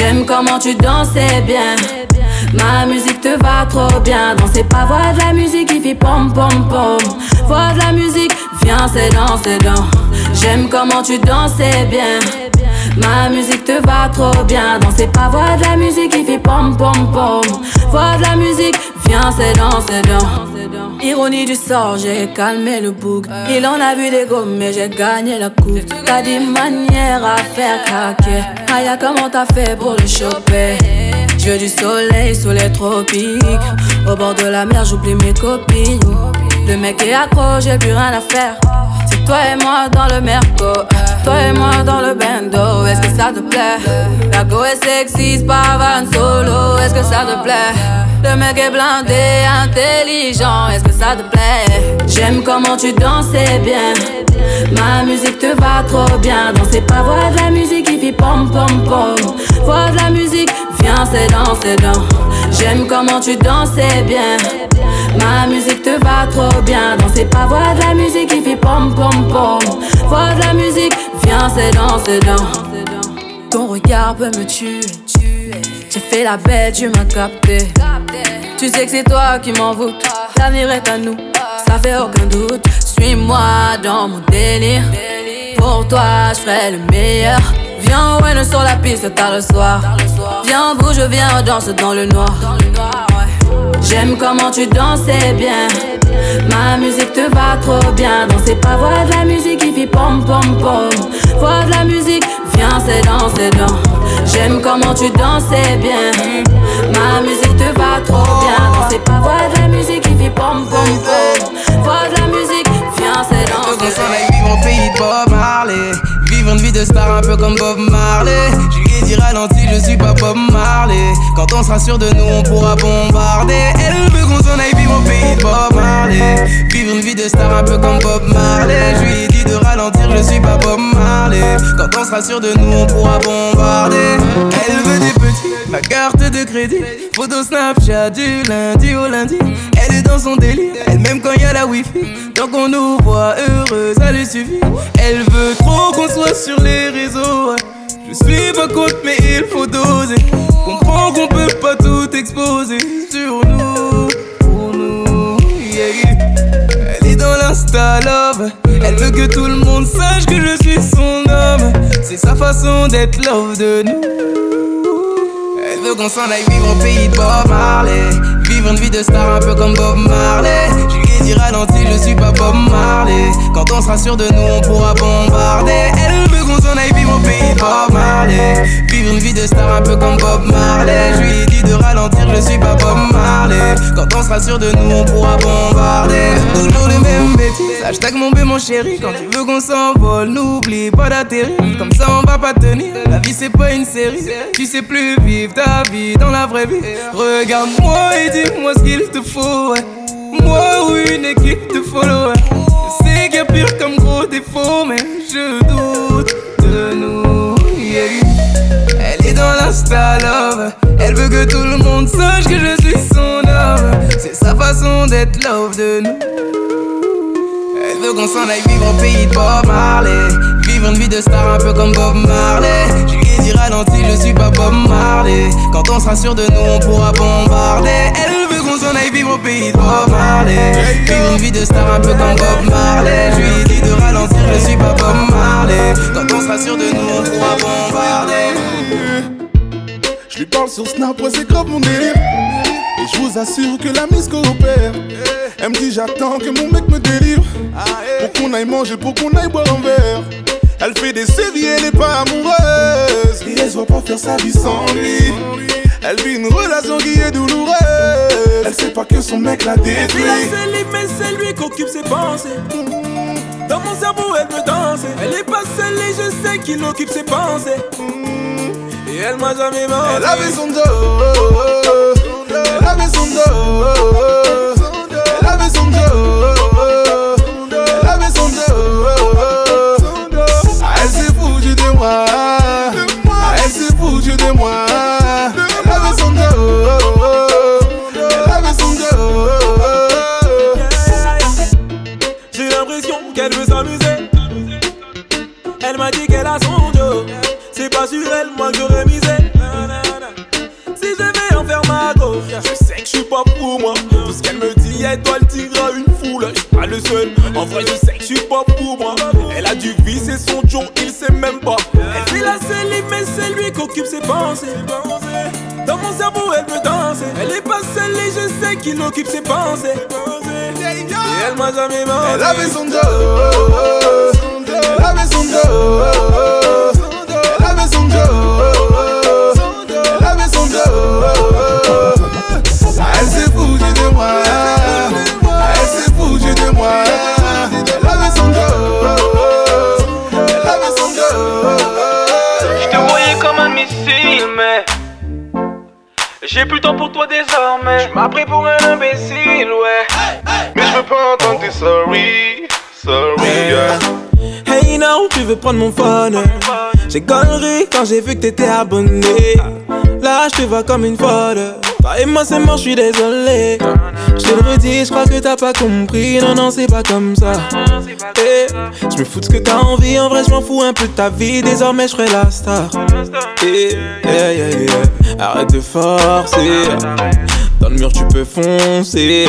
J'aime comment tu dansais bien. Ma musique te va trop bien. Danser pas voir de la musique qui fait pom pom pom. Voir de la musique, viens c'est dans, c'est dans. J'aime comment tu dansais bien. Ma musique te va trop bien. Danser pas voir de la musique qui fait pom pom pom. Voir de la musique, viens c'est dans, c'est dans. Ironie du sort, j'ai calmé le bouc. Il en a vu des gommes, mais j'ai gagné la coupe. T'as des manières à faire craquer. Aya, comment t'as fait pour le choper? Je du soleil sous les. Au bord de la mer, j'oublie mes copines. Le mec est accro, j'ai plus rien à faire. Toi et moi dans le merco. Toi et moi dans le bando. Est-ce que ça te plaît? La go est sexy, c'est pas van solo. Est-ce que ça te plaît? Le mec est blindé, intelligent. Est-ce que ça te plaît? J'aime comment tu dansais bien. Ma musique te va trop bien. Danser pas voir de la musique qui fait pom pom pom. Voir de la musique, viens c'est dans, c'est dans. J'aime comment tu dansais bien. Ma musique te va trop bien. Danser pas voir de la musique qui fait pom pom pom. Voir de la musique, viens c'est dans, c'est dans. Ton regard peut me tuer. J'ai fait la bête, tu m'as capté. Tu sais que c'est toi qui m'envoûte. L'avenir est à nous, ça fait aucun doute. Suis-moi dans mon délire. Pour toi, je ferai le meilleur. Viens, ouais, sur la piste tard le soir. Viens, bouge, viens, on danse dans le noir. J'aime comment tu dansais bien. Ma musique te va trop bien. Danser pas voir de la musique qui fait pom pom pom. Voir de la musique, viens, c'est dans, c'est dans. J'aime comment tu dansais bien. Ma musique te va trop bien. Danser pas voir de la musique qui fait pom pom pom. Voir de la musique, viens, c'est dans, c'est dans. au pays de Bob Marley. De star un peu comme Bob Marley. Dit ralenti, je suis pas Bob Marley. Quand on sera sûr de nous, on pourra bombarder. Elle veut qu'on s'en aille vivre au pays de Bob Marley. Vivre une vie de star un peu comme Bob Marley. Je lui ai dit de ralentir, je suis pas Bob Marley. Quand on sera sûr de nous, on pourra bombarder. Elle veut des petits, ma carte de crédit. Photo Snapchat du lundi au lundi. Elle est dans son délire, elle même quand y a la wifi. Tant qu'on nous voit heureux, ça lui suffit. Elle veut trop qu'on soit sur les réseaux. Je suis pas contre, mais il faut doser. Comprends qu'on peut pas tout exposer sur nous, pour nous. Elle est dans l'insta love. Elle veut que tout le monde sache que je suis son homme. C'est sa façon d'être love de nous. Elle veut qu'on s'en aille vivre au pays de Bob Marley. Vivre une vie de star un peu comme Bob Marley. Je lui ai dit ralenti, je suis pas Bob Marley. Quand on sera sûr de nous, on pourra bombarder. Elle veut qu'on s'en aille vivre au pays de Bob Marley. Vivre une vie de star un peu comme Bob Marley. Je lui ai dit de ralentir, je suis pas Bob Marley. Quand on sera sûr de nous, on pourra bombarder. Toujours les mêmes bêtises. Hashtag mon bé, mon chéri. Quand tu veux qu'on s'envole, n'oublie pas d'atterrir. Comme ça, on va pas tenir. La vie, c'est pas une série. Tu sais plus vivre ta vie dans la vraie vie. Regarde-moi et dis-moi ce qu'il te faut. Moi ou une équipe te follow. ouais. Je sais qu'il y a pire comme gros défaut, mais je doute de nous. Elle est dans l'insta love. Elle veut que tout le monde sache que je suis son homme. C'est sa façon d'être love de nous. Veut qu'on s'en aille vivre au pays de Bob Marley. Vivre une vie de star un peu comme Bob Marley. Je lui dit ralenti, je suis pas Bob Marley. Quand on sera sûr de nous, on pourra bombarder. Elle veut qu'on s'en aille vivre au pays de Bob Marley. Vivre une vie de star un peu comme Bob Marley. Je lui dit de ralentir, je suis pas Bob Marley. Quand on sera sûr de nous, on pourra bombarder. Je lui parle sur Snap, ouais, c'est grave mon délire. Et je vous assure que la mise coopère. Elle me dit j'attends que mon mec me délivre. Pour qu'on aille manger, pour qu'on aille boire un verre. Elle fait des sévies, elle est pas amoureuse. Et elle se voit pas faire sa vie sans lui. Elle vit une relation qui est douloureuse. Elle sait pas que son mec l'a Elle vit la détruit. mais c'est lui qui occupe ses pensées. Dans mon cerveau, elle veut danser. Elle est pas scellée, je sais qu'il occupe ses pensées. Et elle m'a jamais menti. Elle avait son dos. Elle avait son dos. Elle avait son dos. Elle m'a jamais menti. Elle avait son job. Elle avait son job. Elle avait son job. Elle avait son job. Elle s'est foutue de moi. Elle s'est foutue de moi. Elle avait son job. Elle avait son. Je te voyais comme un missile, mais j'ai plus le temps pour toi désormais. Tu m'as pris pour un imbécile, prendre mon phone. J'ai connerie quand j'ai vu que t'étais abonné. Là, je te vois comme une folle. Toi et moi, c'est mort, je suis désolé. Je te le redis, je crois que t'as pas compris. Non, non, c'est pas comme ça. Eh, Je me fous de ce que t'as envie. En vrai, je m'en fous un peu de ta vie. Désormais, je la star. Eh, yeah. Arrête de forcer. Dans le mur, tu peux foncer.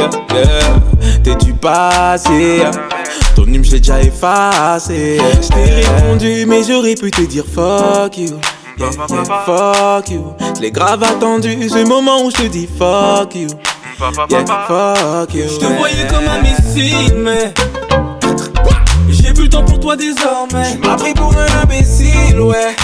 T'es du passé? J'ai déjà effacé. Je t'ai répondu, mais j'aurais pu te dire fuck you. Yeah, yeah, fuck you. Je l'ai grave attendu, ce moment où je te dis fuck you. Yeah, fuck you. Je te voyais comme un missile, mais. J'ai plus le temps pour toi désormais. Tu m'as pris pour un imbécile, ouais.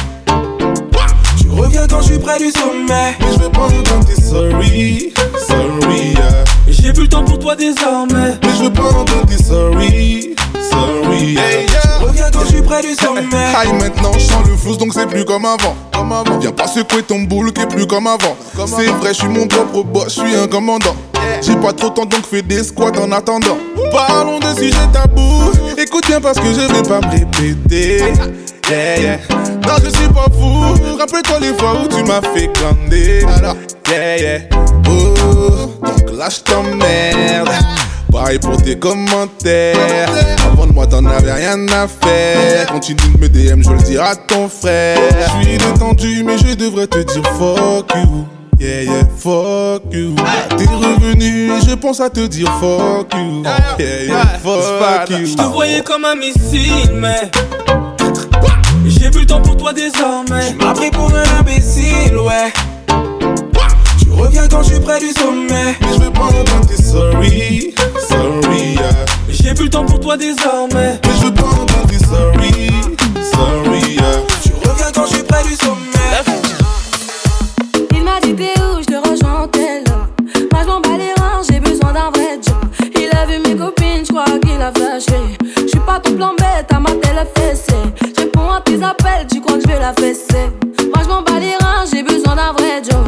Tu reviens quand je suis près du sommet. Mais je veux pas entendre tes sorry. Sorry, yeah. J'ai plus le temps pour toi désormais. Mais je veux pas entendre tes sorry. Sorry, yeah. Tu reviens quand je suis près du sommet. Aïe, maintenant je sens le flou, donc c'est plus comme avant. Comme avant. Viens pas secouer ton boule qui est plus comme avant. C'est vrai, je suis mon propre boss, je suis un commandant. J'ai pas trop de temps donc fais des squats en attendant. Parlons de sujets tabous. Écoute bien parce que je vais pas me répéter. Yeah, yeah. Non, je suis pas fou. Rappelle-toi les fois où tu m'as fait glander. Yeah, yeah. Oh, donc là je t'emmerde. Pareil pour tes commentaires. Avant de moi, t'en avais rien à faire. Continue de me DM, je le dire à ton frère. Je suis détendu, mais je devrais te dire fuck you. Yeah, yeah, fuck you. T'es revenu, je pense à te dire fuck you. Yeah, yeah, fuck you. Je te voyais comme un missile, mais. J'ai plus le temps pour toi désormais. Pris pour un imbécile, ouais. Tu reviens quand je suis près du sommet. Mais je pas entendre tes sorry. Sorry, yeah. J'ai plus le temps pour toi désormais. Mais je veux pas entendre tes sorry. Sorry, yeah. Tu reviens quand je suis près du sommet. Il m'a dit t'es où, je te rejoins en tel Moi je m'en bats les reins, j'ai besoin d'un vrai job Il a vu mes copines, je crois qu'il a flashé Je suis pas ton plan bête, à ma télé fessée Je réponds à tes appels, tu crois que je vais la fesser Moi je m'en bats les reins, j'ai besoin d'un vrai job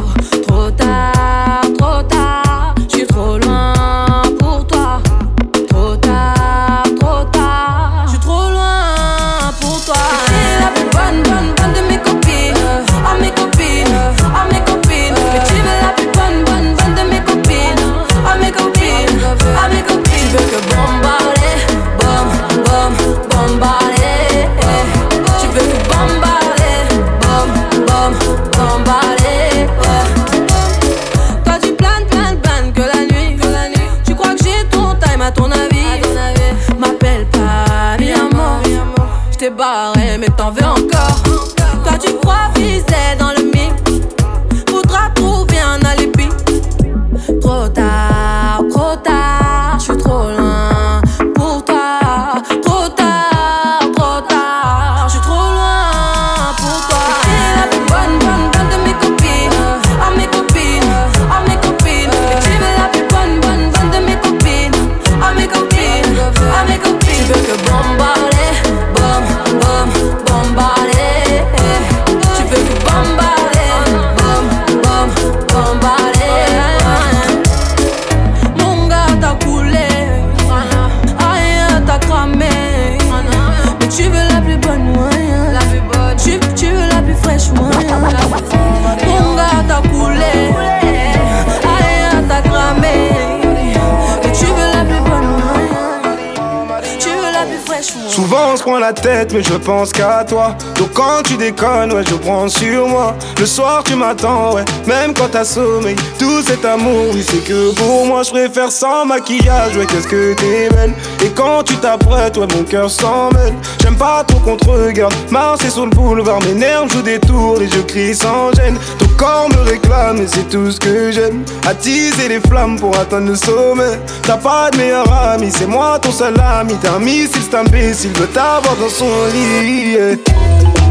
Souvent on se prend la tête, mais je pense qu'à toi. Donc quand tu déconnes, ouais, je prends sur moi. Le soir tu m'attends, ouais, même quand t'as sommeil. Tout cet amour, oui, c'est que pour moi, je préfère sans maquillage, ouais, qu'est-ce que t'es belle. Et quand tu t'apprêtes, ouais, mon cœur s'en mêle. J'aime pas trop qu'on te regarde. Marcher sur le boulevard, mes nerfs jouent des tours et je crie sans gêne. Ton corps me réclame et c'est tout ce que j'aime. Attiser les flammes pour atteindre le sommet. T'as pas de meilleur ami, c'est moi ton seul ami. T'es un missile, c'est imbécile, veut t'avoir dans son lit.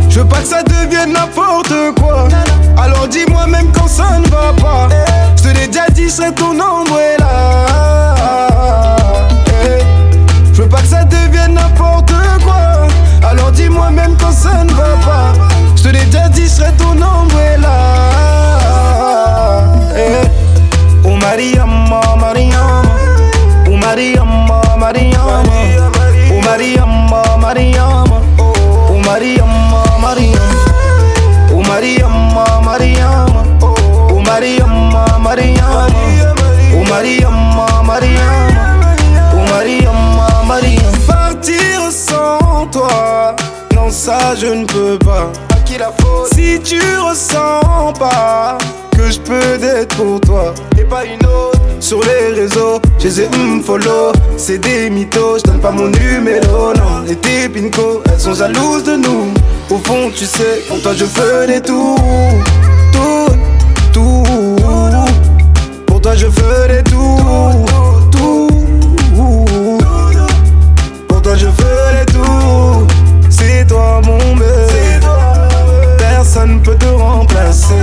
Je veux pas que ça devienne n'importe quoi. Alors dis-moi même quand ça ne va pas. Je te l'ai déjà dit, je ton là Je veux pas que ça devienne n'importe quoi. Alors dis-moi même quand ça ne va pas. Je te l'ai déjà dit, je ton là Oh Mariama, Mariama. Oh Mariama, Mariama. Oh Mariama, Oh Mariama, Mariama. Oh Mariama, Mariama. Partir sans toi, non ça je ne peux pas. Si tu ressens pas que je peux d'être pour toi et pas une autre sur les réseaux, j'ai ai mm, follow, c'est des mythos, je donne pas mon numéro, non. Les tes elles sont jalouses de nous. Au fond, tu sais, pour toi je ferai tout, tout, tout. Pour toi je ferai tout, tout. Pour toi je ferai tout. C'est toi mon bébé. Personne peut te remplacer.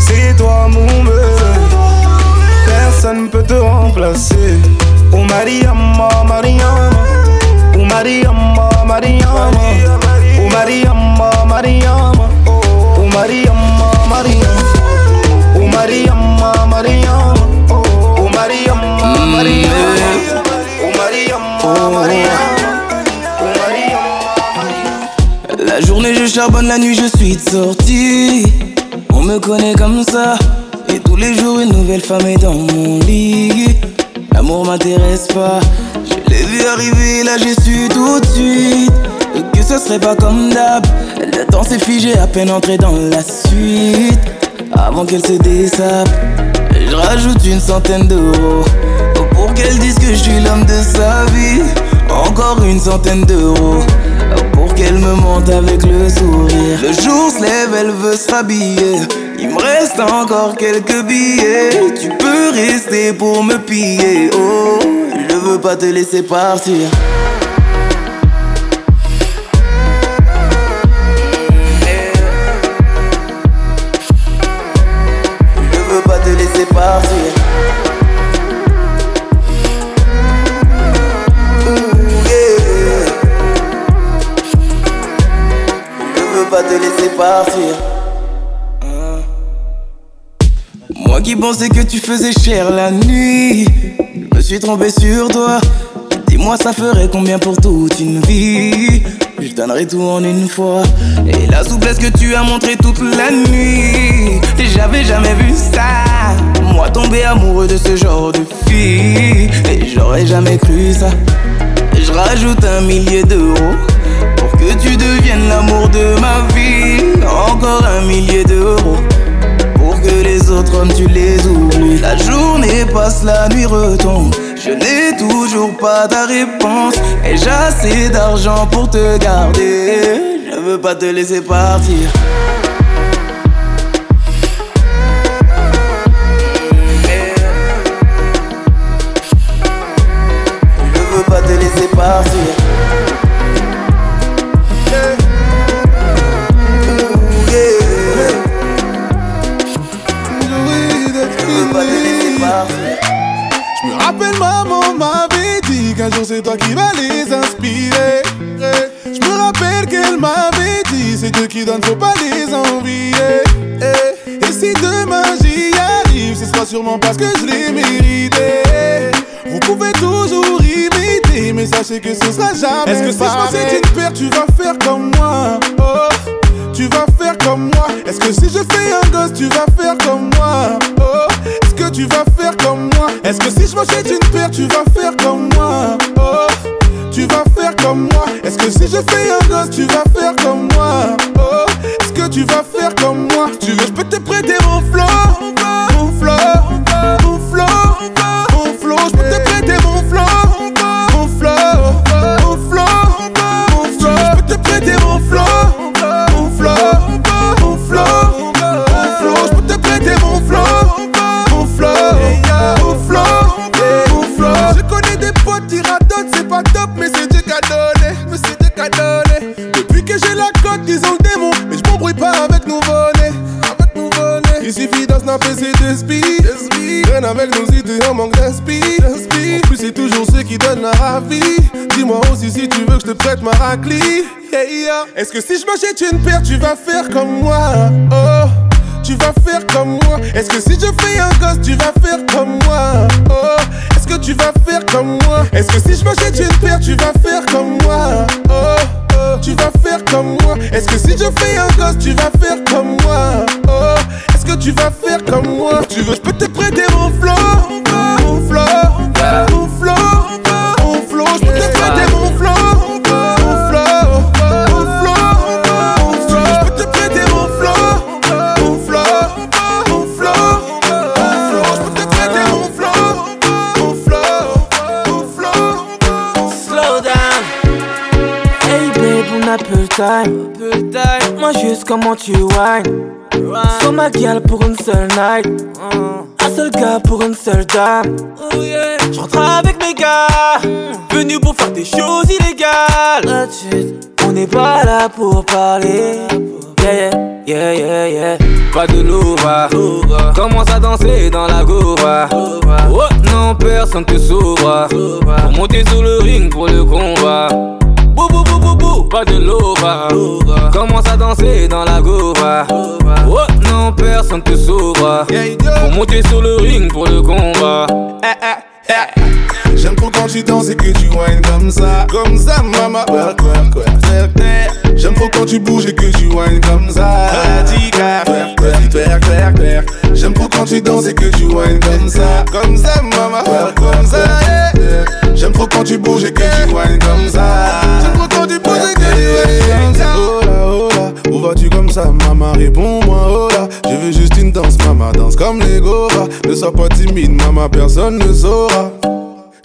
C'est toi mon bébé. Personne peut te remplacer. Oh Mariama, Mariama. Oh Mariama, Mariama. Oh Mariama, Mariama. Oh Mariama, charbonne, la nuit je suis de sortie. On me connaît comme ça. Et tous les jours une nouvelle femme est dans mon lit. L'amour m'intéresse pas. Je l'ai vu arriver, là j'ai su tout de suite. Que ce serait pas comme d'hab. Le temps s'est figé à peine entré dans la suite. Avant qu'elle se dessape, je rajoute une centaine d'euros. Pour qu'elle dise que je suis l'homme de sa vie. Encore une centaine d'euros pour qu'elle me monte avec le sourire. Le jour se lève, elle veut se rhabiller. Il me reste encore quelques billets. Tu peux rester pour me piller. Oh, je veux pas te laisser partir. Moi qui pensais que tu faisais cher la nuit, je me suis trompé sur toi. Dis-moi, ça ferait combien pour toute une vie? Je donnerai tout en une fois. Et la souplesse que tu as montré toute la nuit, j'avais jamais vu ça. Moi tomber amoureux de ce genre de fille, et j'aurais jamais cru ça. Je rajoute un millier d'euros que tu deviennes l'amour de ma vie. Encore un millier d'euros pour que les autres hommes tu les oublies. La journée passe, la nuit retombe. Je n'ai toujours pas ta réponse. Et j'ai assez d'argent pour te garder? Je veux pas te laisser partir. Sûrement parce que je l'ai mérité. Vous pouvez toujours imiter, mais sachez que ce sera jamais Est-ce que si je me une paire, tu vas faire comme moi? Oh, tu vas faire comme moi. Est-ce que si je fais un gosse, tu vas faire comme moi? Oh, est-ce que tu vas faire comme moi? Est-ce que si je m'achète une paire, tu vas faire comme moi? Oh, tu vas faire comme moi. Est-ce que si je fais un gosse, tu vas faire que si je m'achète une paire, tu vas faire comme moi comment tu whine. Sois ma gueule pour une seule night. Un seul gars pour une seule dame. Je rentre avec mes gars. Venus pour faire des choses illégales. On n'est pas là pour parler. Yeah, yeah, yeah, yeah. Pas de louva. Commence à danser dans la gova. Oh non, personne te sauvera. Pour monter sur le ring pour le combat. Pas de lova. Commence à danser dans la gova. Oh non, personne te sauvera. Pour monter sur le ring pour le combat. Eh, eh, eh. J'aime trop quand tu danses et que tu whines comme ça, comme ça, maman. J'aime trop quand tu bouges et que tu whines comme ça. J'aime trop quand tu danses et que tu whines comme ça, comme ça, maman. Comme ça. J'aime trop quand tu bouges et que tu whines comme ça. Oh là, oh là, où vas-tu comme ça, maman? Réponds-moi, oh là. Je veux juste une danse, maman. Danse comme les Gova. Ne sois pas timide, maman, personne ne saura.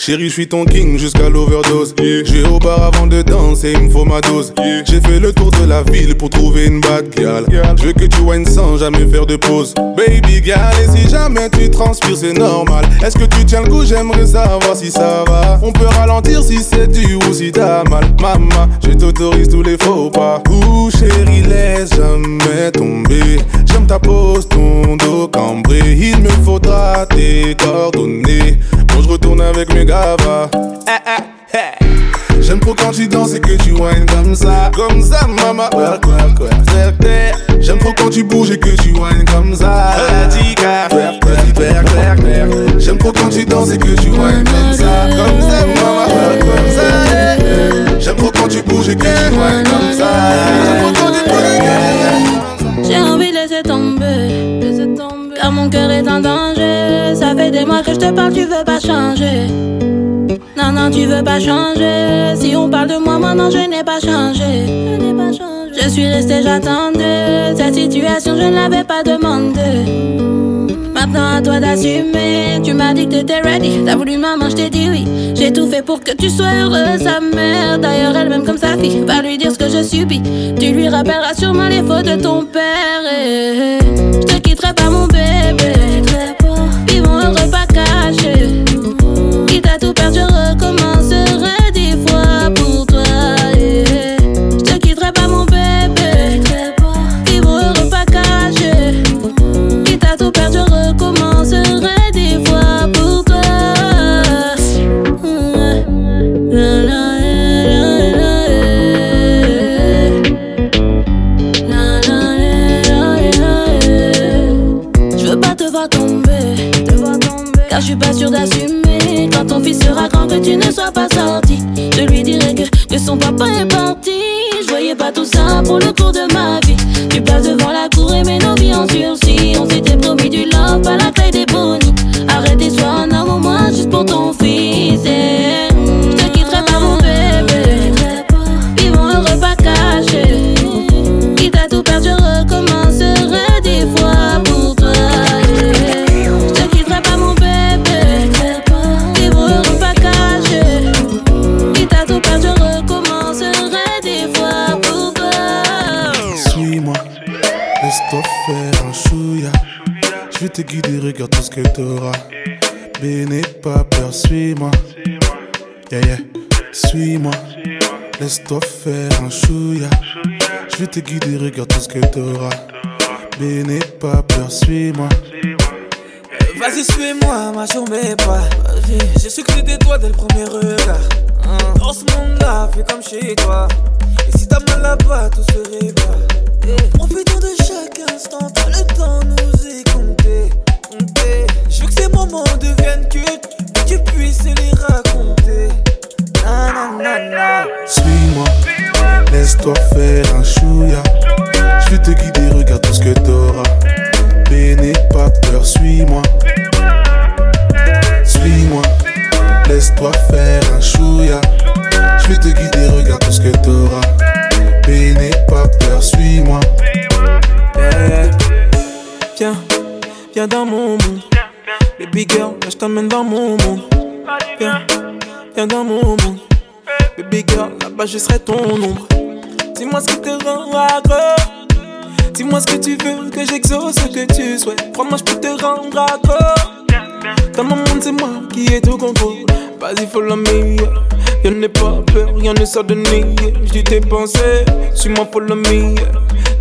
Chérie, je suis ton king jusqu'à l'overdose. Je vais au bar avant de danser, il me faut ma dose. J'ai fait le tour de la ville pour trouver une bad girl. Je veux que tu whines sans jamais faire de pause. Baby girl, et si jamais tu transpires, c'est normal. Est-ce que tu tiens le coup? J'aimerais savoir si ça va. On peut ralentir si c'est dur ou si t'as mal. Maman, je t'autorise tous les faux pas. Ouh, chérie, laisse jamais tomber. J'aime ta pose, ton dos cambré. Il me faudra tes coordonnées. Bon, je retourne avec mes gavas. J'aime trop quand tu danses et que tu whines comme ça, comme ça, maman. J'aime trop quand tu bouges et que tu whines comme ça. J'aime trop quand tu danses et que tu whines comme ça, comme ça, maman. Comme ça. J'aime trop quand tu bouges et que tu whines comme ça. J'aime trop quand tu bouges et que tu whines J'ai envie de laisser tomber, mon cœur est en danger. Ça fait des mois que je te parle, tu veux pas changer. Non, non, tu veux pas changer. Si on parle de moi, moi, non, je n'ai pas changé. Je suis restée, j'attendais. Cette situation, je ne l'avais pas demandé. Maintenant à toi d'assumer. Tu m'as dit que t'étais ready. T'as voulu maman, je t'ai dit oui. J'ai tout fait pour que tu sois heureuse, sa mère. D'ailleurs, elle-même comme sa fille. Va lui dire ce que je subis. Tu lui rappelleras sûrement les fautes de ton père. Et je te quitterai pas, mon bébé. Vivons heureux, pas cachés. Quitte à tout perdre, je recommencerai tu ne sois pas sorti. Je lui dirai que, son papa est parti. Je voyais pas tout ça pour le cours de ma vie. Tu passes devant la cour et mets nos vies en sursis. On s'était promis du love, pas la taille des Laisse-toi faire un chouïa. Je vais te guider, regarde tout ce que t'auras. Mais n'aie pas peur, suis-moi. Vas-y, suis-moi, ma sur mes pas. J'ai su que c'était toi dès le premier regard. Hein. Dans ce monde-là, fais comme chez toi. Et si t'as mal là-bas, tout se répare. Profitons de chaque instant, t'as le temps nous y compter. Je veux que ces moments deviennent cultes, que tu puisses les raconter. Suis-moi, laisse-toi faire un chouïa. Je vais te guider, regarde tout ce que t'auras. N'aie pas peur, suis-moi. Suis-moi, laisse-toi faire un chouïa. Je vais te guider, regarde tout ce que t'auras. N'aie pas peur, suis-moi. Viens, viens dans mon monde. Baby girl, là je t'emmène dans mon monde. Viens, dans mon monde. Baby girl, là-bas je serai ton ombre. Dis-moi ce qui te rend accro. Dis-moi ce que tu veux, que j'exauce ce que tu souhaites. Crois-moi, je peux te rendre accro. Dans mon monde, c'est moi qui ai tout contrôle. Vas-y, follow me. Y'en n'ai pas peur, rien ne sort de nid. J'dis tes pensées, suis-moi, follow me.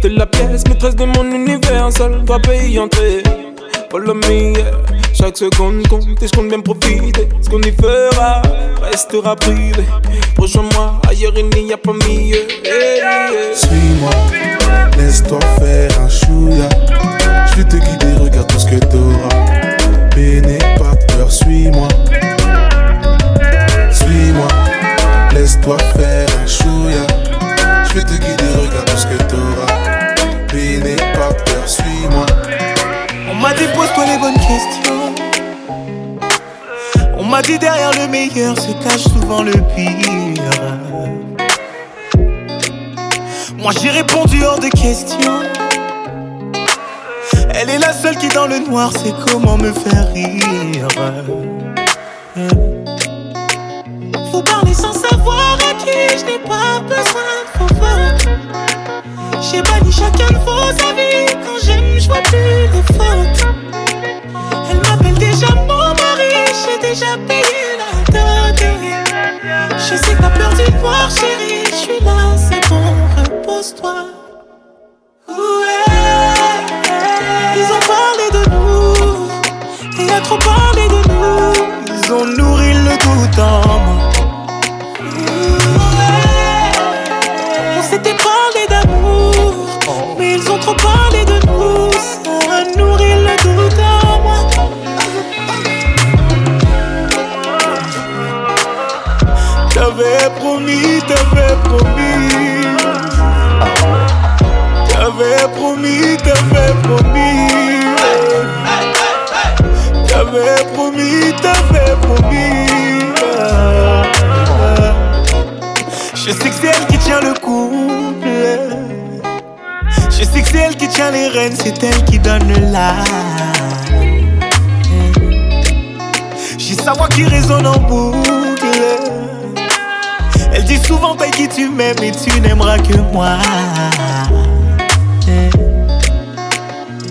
De la pièce, maîtresse de mon univers, seul toi paye entrer. Follow me, chaque seconde compte et je compte bien profiter. Ce qu'on y fera restera privé. Rejoins-moi, ailleurs il n'y a pas mieux. Suis-moi, laisse-toi faire un chouïa. Je vais te guider, regarde tout ce que t'auras. Mais n'aie pas peur, suis-moi. Suis-moi, laisse-toi faire un chouïa. Je vais te guider, regarde tout ce que t'auras. Mais m'a dit pose-toi les bonnes questions. On m'a dit derrière le meilleur se cache souvent le pire. Moi j'ai répondu hors de question. Elle est la seule qui dans le noir sait comment me faire rire. Faut parler sans savoir à qui je n'ai pas besoin. J'ai banni chacun de vos avis. Quand j'aime, je vois plus les fautes. Elle m'appelle déjà mon mari. J'ai déjà payé la dot. Je sais que t'as peur du noir, chérie. Je suis là, c'est bon, repose-toi. Ouais. Ils ont parlé de nous. Il a trop parlé de nous. Ils ont nourri le doute en Promis, t'avais promis. T'avais promis, t'avais promis. T'avais promis, t'avais promis. Je sais que c'est elle qui tient le couple. Je sais que c'est elle qui tient les rênes, c'est elle qui donne la. J'ai sa voix qui résonne en boucle. Dit souvent qui tu m'aimes et tu n'aimeras que moi.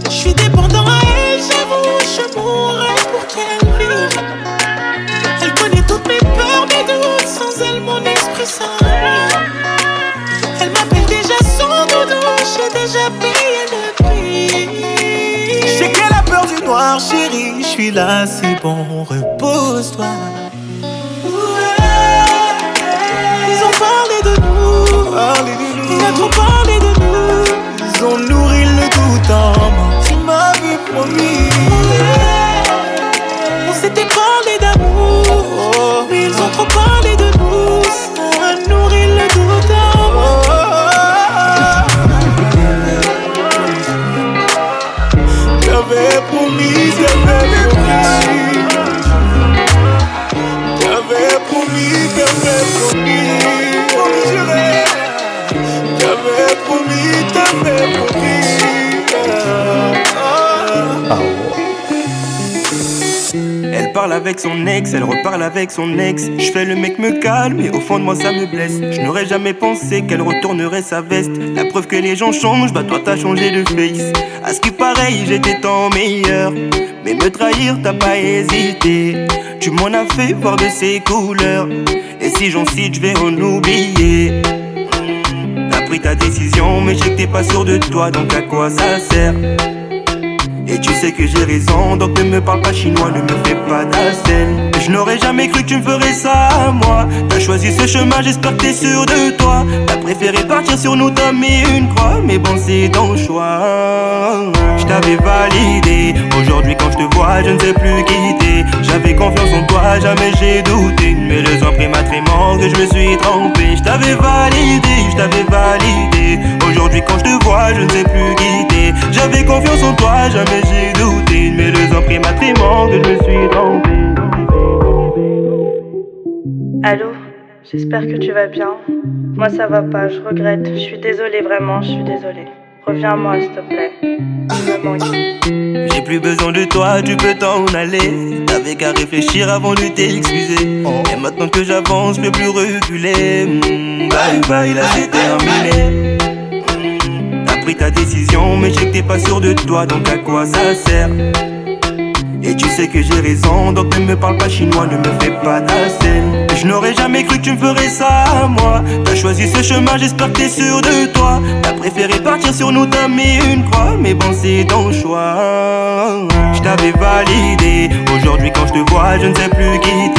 Je suis dépendant à elle, j'avoue, je mourrais pour qu'elle vive. Elle connaît toutes mes peurs, mes doutes, sans elle mon esprit s'ennuie. Elle m'appelle déjà son doudou, j'ai déjà payé le prix. Je sais qu'elle a peur du noir, chérie, je suis là, c'est bon, repose-toi. Nous, il a trop parlé de nous. Ils ont nourri le doute en moi. Tu m'avais promis. On s'était parlé d'amour, mais ils ont trop parlé de nous. Ça a nourri le doute en moi. J'avais promis, j'avais avec son ex, elle reparle avec son ex. Je fais le mec me calme, mais au fond de moi ça me blesse. Je n'aurais jamais pensé qu'elle retournerait sa veste. La preuve que les gens changent, bah toi t'as changé de face. À ce qui pareil, j'étais tant meilleur. Mais me trahir, t'as pas hésité. Tu m'en as fait voir de ses couleurs. Et si j'en cite, je vais en oublier. T'as pris ta décision, mais je que t'es pas sûr de toi, donc à quoi ça sert? Sais que j'ai raison, donc ne me parle pas chinois, ne me fais pas scène Je n'aurais jamais cru que tu me ferais ça à moi. T'as choisi ce chemin, j'espère que t'es sûr de toi. T'as préféré partir sur nous, t'as mis une croix, mais bon, c'est ton choix. Je t'avais validé, aujourd'hui quand je te vois, je ne sais plus quitter. J'avais confiance en toi, jamais j'ai douté. Mais le ans pris ma que je me suis trompé. Je t'avais validé, je t'avais validé. Aujourd'hui quand je te vois, je ne sais plus quitter. J'avais confiance en toi, jamais j'ai douté, mais deux ans pris ma que je me suis trompé. Allô, j'espère que tu vas bien. Moi ça va pas, je regrette, je suis désolée vraiment, je suis désolée. Reviens-moi s'il te plaît, J'ai plus besoin de toi, tu peux t'en aller. T'avais qu'à réfléchir avant de t'excuser. Et maintenant que j'avance, je peux plus reculer. Hmm, bye bye, là c'est terminé ta décision, mais je t'es pas sûr de toi, donc à quoi ça sert? Et tu sais que j'ai raison, donc ne me parle pas chinois, ne me fais pas ta scène. Je n'aurais jamais cru que tu me ferais ça à moi. T'as choisi ce chemin, j'espère que t'es sûr de toi. T'as préféré partir sur nous, t'as mis une croix, mais bon, c'est ton choix. Je t'avais validé, aujourd'hui quand je te vois, je ne sais plus quitter.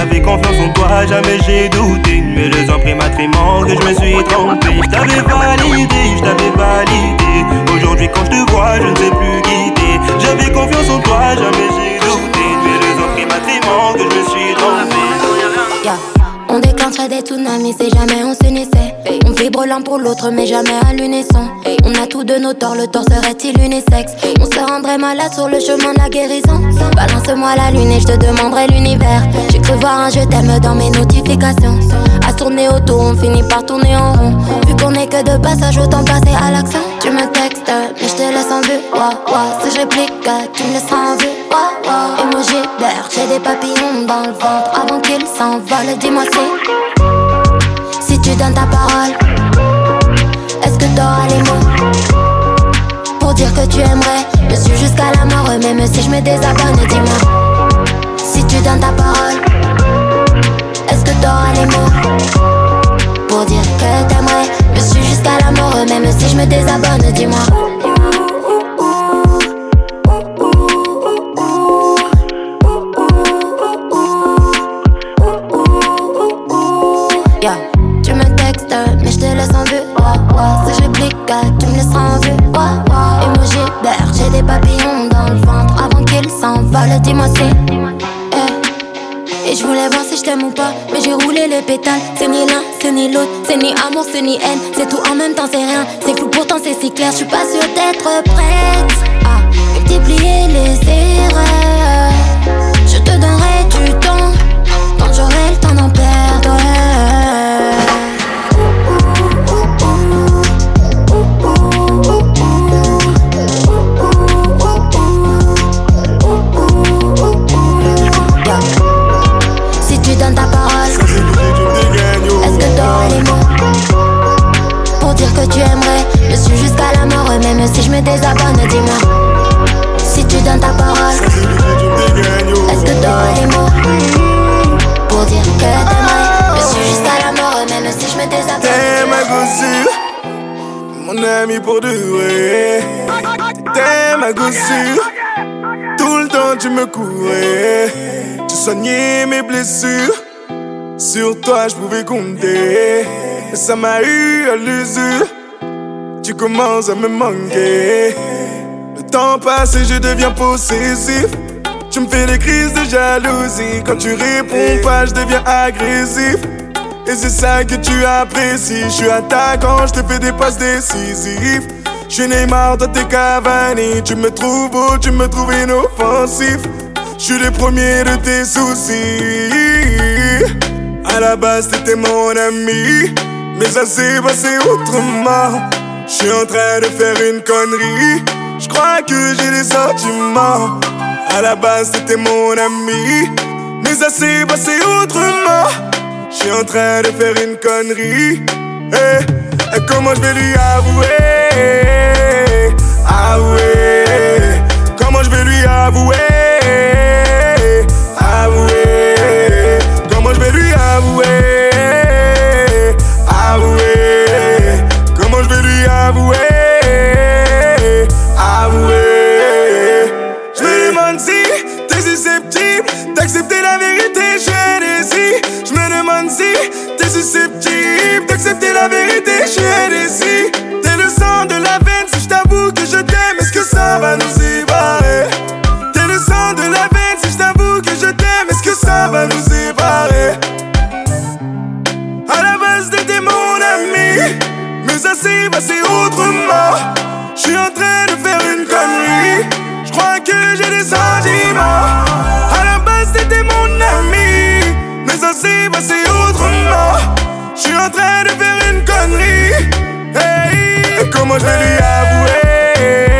J'avais confiance en toi, jamais j'ai douté. Mais le pris ma que je me suis trompé. Je t'avais validé, je t'avais validé. Aujourd'hui quand je te vois, je ne sais plus quitter. J'avais confiance en toi, jamais j'ai douté. Mais le pris ma que je me suis trompé. On déclencherait des tsunamis si jamais on s'unissait. On vibre l'un pour l'autre, mais jamais à l'unisson. On a tous de nos torts, le tort serait-il unisexe? On se rendrait malade sur le chemin de la guérison. Balance-moi la lune et je te demanderai l'univers. J'ai cru voir un je t'aime dans mes notifications. Tourner autour, on finit par tourner en rond. Vu qu'on est que de passage, autant passer à l'action. Tu me textes, mais je te laisse en vue. Si je réplique, tu me laisseras en vue. Emoji d'air, j'ai des papillons dans le ventre avant qu'ils s'envolent. Dis-moi si si tu donnes ta parole, est-ce que t'auras les mots pour dire que tu aimerais? Je suis jusqu'à la mort, même si je me désabonne, dis-moi. Si tu donnes ta parole, t'auras les mots. Pour dire que t'aimerais Je suis jusqu'à la mort, même si je me désabonne, dis-moi si je t'aime ou pas, mais j'ai roulé les pétales. C'est ni l'un, c'est ni l'autre, c'est ni amour, c'est ni haine. C'est tout en même temps, c'est rien. C'est flou, pourtant c'est si clair. Je suis pas sûre d'être prête à multiplier les erreurs. Je me désabonne, dis-moi. Si tu donnes ta parole, est-ce que t'auras les mots pour dire que t'aimerais? Je suis jusqu'à la mort, même si je me désabonne. T'es ma gossure, mon ami pour durer. T'es ma gossure, tout le temps tu me courais. Tu soignais mes blessures. Sur toi je pouvais compter, ça m'a eu à l'usure tu commences à me manquer. Le temps passe et je deviens possessif. Tu me fais des crises de jalousie. Quand tu réponds pas, je deviens agressif. Et c'est ça que tu apprécies. Je suis attaquant, je te fais des passes décisives. Je suis Neymar, toi t'es Cavani. Tu me trouves beau, tu me trouves inoffensif. Je suis le premier de tes soucis. À la base, t'étais mon ami. Mais ça s'est passé autrement. Je suis en train de faire une connerie. Je crois que j'ai des sentiments. À la base, c'était mon ami. Mais ça s'est passé autrement. Je suis en train de faire une connerie. Eh, et comment je vais lui avouer? Avouer. Comment je vais lui? Avouer? D'accepter la vérité, je Je me demande si t'es susceptible d'accepter la vérité, je T'es le sang de la veine, si je t'avoue que je t'aime, est-ce que ça va nous séparer? T'es le sang de la veine, si je t'avoue que je t'aime, est-ce que ça va nous séparer? À la base t'étais mon ami, mais ça s'est passé autrement. Je suis en train de faire une connerie. Je crois que j'ai des sentiments. T'étais mon ami, mais ça s'est passé autrement. Je suis en train de faire une connerie. Hey, et comment je vais lui? Avouer?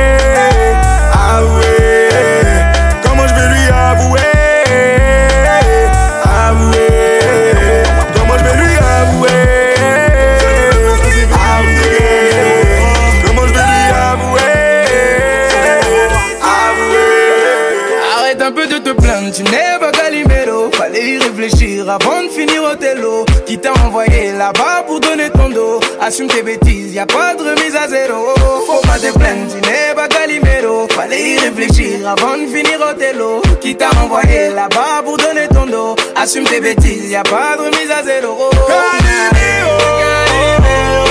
Réfléchir avant de finir au télo. Qui t'a envoyé là-bas pour donner ton dos. Assume tes bêtises, y a pas de remise à zéro. Faut pas te plaindre, tu n'es pas Calimero. Fallait y réfléchir avant de finir au télo. Qui t'a envoyé là-bas pour donner ton dos. Assume tes bêtises, y a pas de remise à zéro. Calimero, Calimero,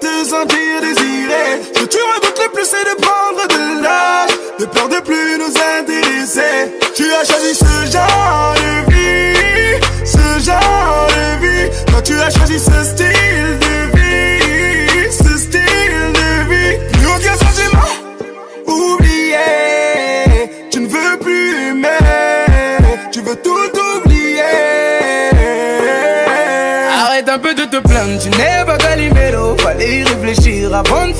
Tu adores te sentir désiré. Ce que tu redoutes le plus, c'est de prendre de l'âge. De peur de plus nous intéresser. Tu as choisi ce genre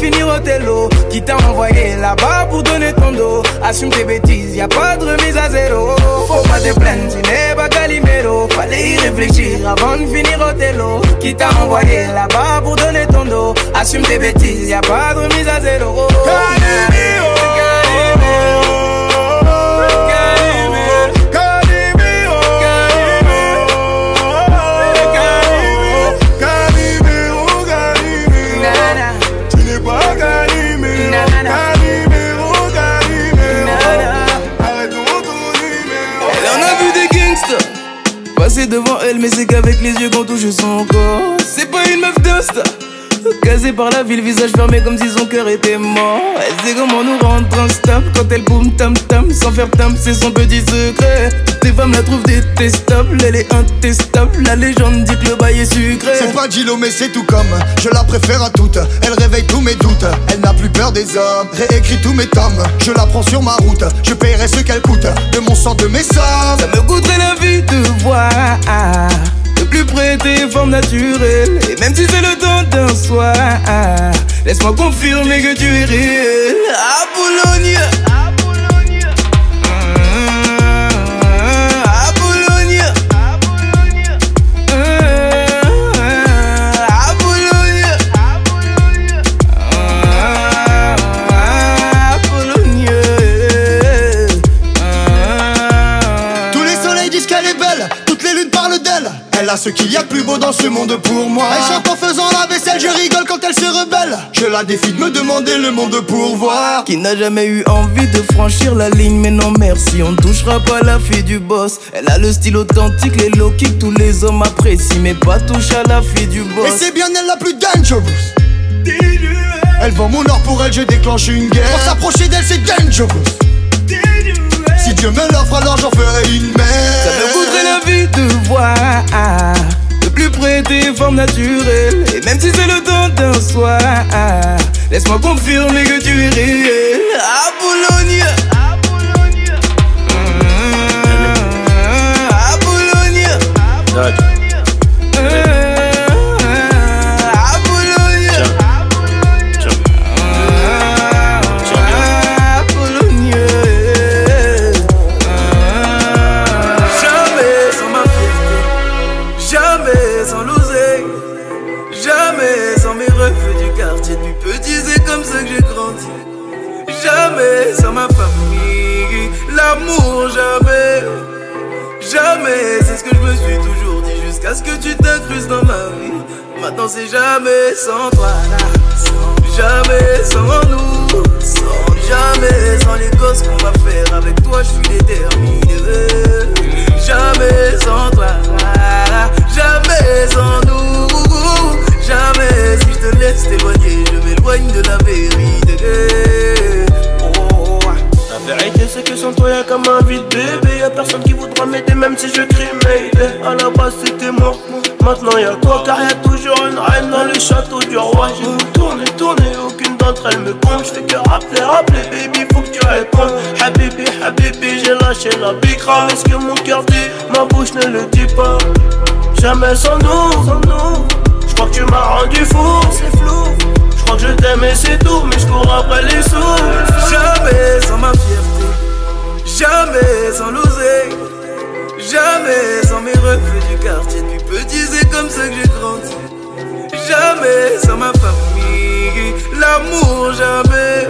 finir au télo. Qui t'a envoyé là-bas pour donner ton dos. Assume tes bêtises, y a pas de remise à zéro. Faut pas te plaindre, tu n'es pas Calimero. Fallait y réfléchir avant de finir au télo. Qui t'a envoyé là-bas pour donner ton dos. Assume tes bêtises, y a pas de remise à zéro. Calimero. Mais c'est qu'avec les yeux qu'on touche son corps C'est pas une meuf d'insta Casée par la ville, visage fermé comme si son cœur était mort. Elle sait comment nous rendre instables Quand elle boum tam tam Sans faire tam c'est son petit secret. Les femmes la trouvent détestable Elle est intestable. La légende dit que le bail est sucré. C'est pas Gilo mais c'est tout comme Je la préfère à toutes. Elle réveille tous mes doutes Elle n'a plus peur des hommes. Réécrit tous mes tomes Je la prends sur ma route. Je paierai ce qu'elle coûte De mon sang, de mes sommes. Ça me coûterait la vie de voir plus près tes formes naturelles. Et même si c'est le temps d'un soir Laisse-moi confirmer que tu es réel. Apollonia Apollonia ce qu'il y a de plus beau dans ce monde pour moi. Elle chante en faisant la vaisselle Je rigole quand elle se rebelle. Je la défie de me demander le monde pour voir. Qui n'a jamais eu envie de franchir la ligne Mais non merci, on ne touchera pas la fille du boss. Elle a le style authentique, les low kicks, tous les hommes apprécient Mais pas touche à la fille du boss. Et c'est bien elle la plus dangerous Elle vend mon or pour elle je déclenche une guerre. Pour s'approcher d'elle c'est dangerous Dieu me l'offre alors j'en ferai une mère Ça me coûterait la vie de voir De plus près tes formes naturelles Et même si c'est le temps d'un soir Laisse-moi confirmer que tu es réel. À Boulogne. Toujours dit jusqu'à ce que tu t'incrustes dans ma vie? Maintenant, c'est jamais sans toi, jamais sans nous, jamais sans les gosses qu'on va faire. Avec toi, je suis déterminé. Jamais sans toi, jamais sans nous, jamais si je te laisse t'éloigner, je m'éloigne de la vérité. Vérité c'est que sans toi y'a comme un vide bébé. Y'a personne qui voudra m'aider même si je crie Mayday. À la base c'était moi. Maintenant y'a toi car y'a toujours une reine dans le château du roi. J'ai tout tourné, tourné, aucune d'entre elles me compte. J'fais que rappeler, rappeler baby faut que tu répondes. Habibi, Habibi j'ai lâché la bicra. Est ce que mon cœur dit, ma bouche ne le dit pas? Jamais sans nous, sans nous. J'crois que tu m'as rendu fou, c'est flou je t'aime et c'est tout, mais je cours après les sous. Jamais sans ma fierté, jamais sans l'oser, jamais sans mes reflets du quartier. Du petit, c'est comme ça que j'ai grandi. Jamais sans ma famille, l'amour, jamais.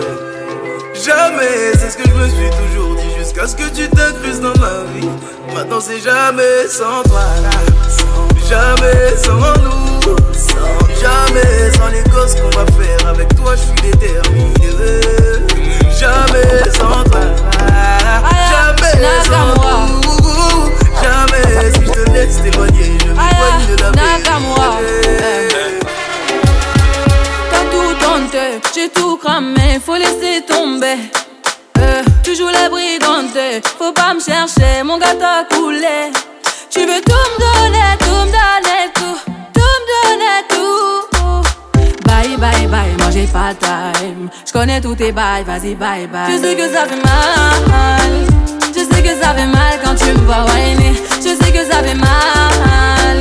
Jamais, c'est ce que je me suis toujours dit jusqu'à ce que tu t'incrustes dans ma vie. Maintenant c'est jamais sans toi, jamais sans nous, jamais sans les gosses qu'on va faire. Avec toi, je suis déterminé. Jamais sans toi, jamais sans nous, jamais si je te laisse t'éloigner, je m'éloigne de la vie. T'as tout tenté, j'ai tout cramé, faut laisser tomber. Euh, tu joues la brigante, faut pas me chercher, mon gars t'a coulé. Veux tout me donner, tout me donner, tout, tout me donner, tout. Bye, bye, bye, moi j'ai pas time. Je connais tous tes bails, vas-y, bye, bye. Je sais que ça fait mal. Je sais que ça fait mal quand tu me vois whiner. Je sais que ça fait mal.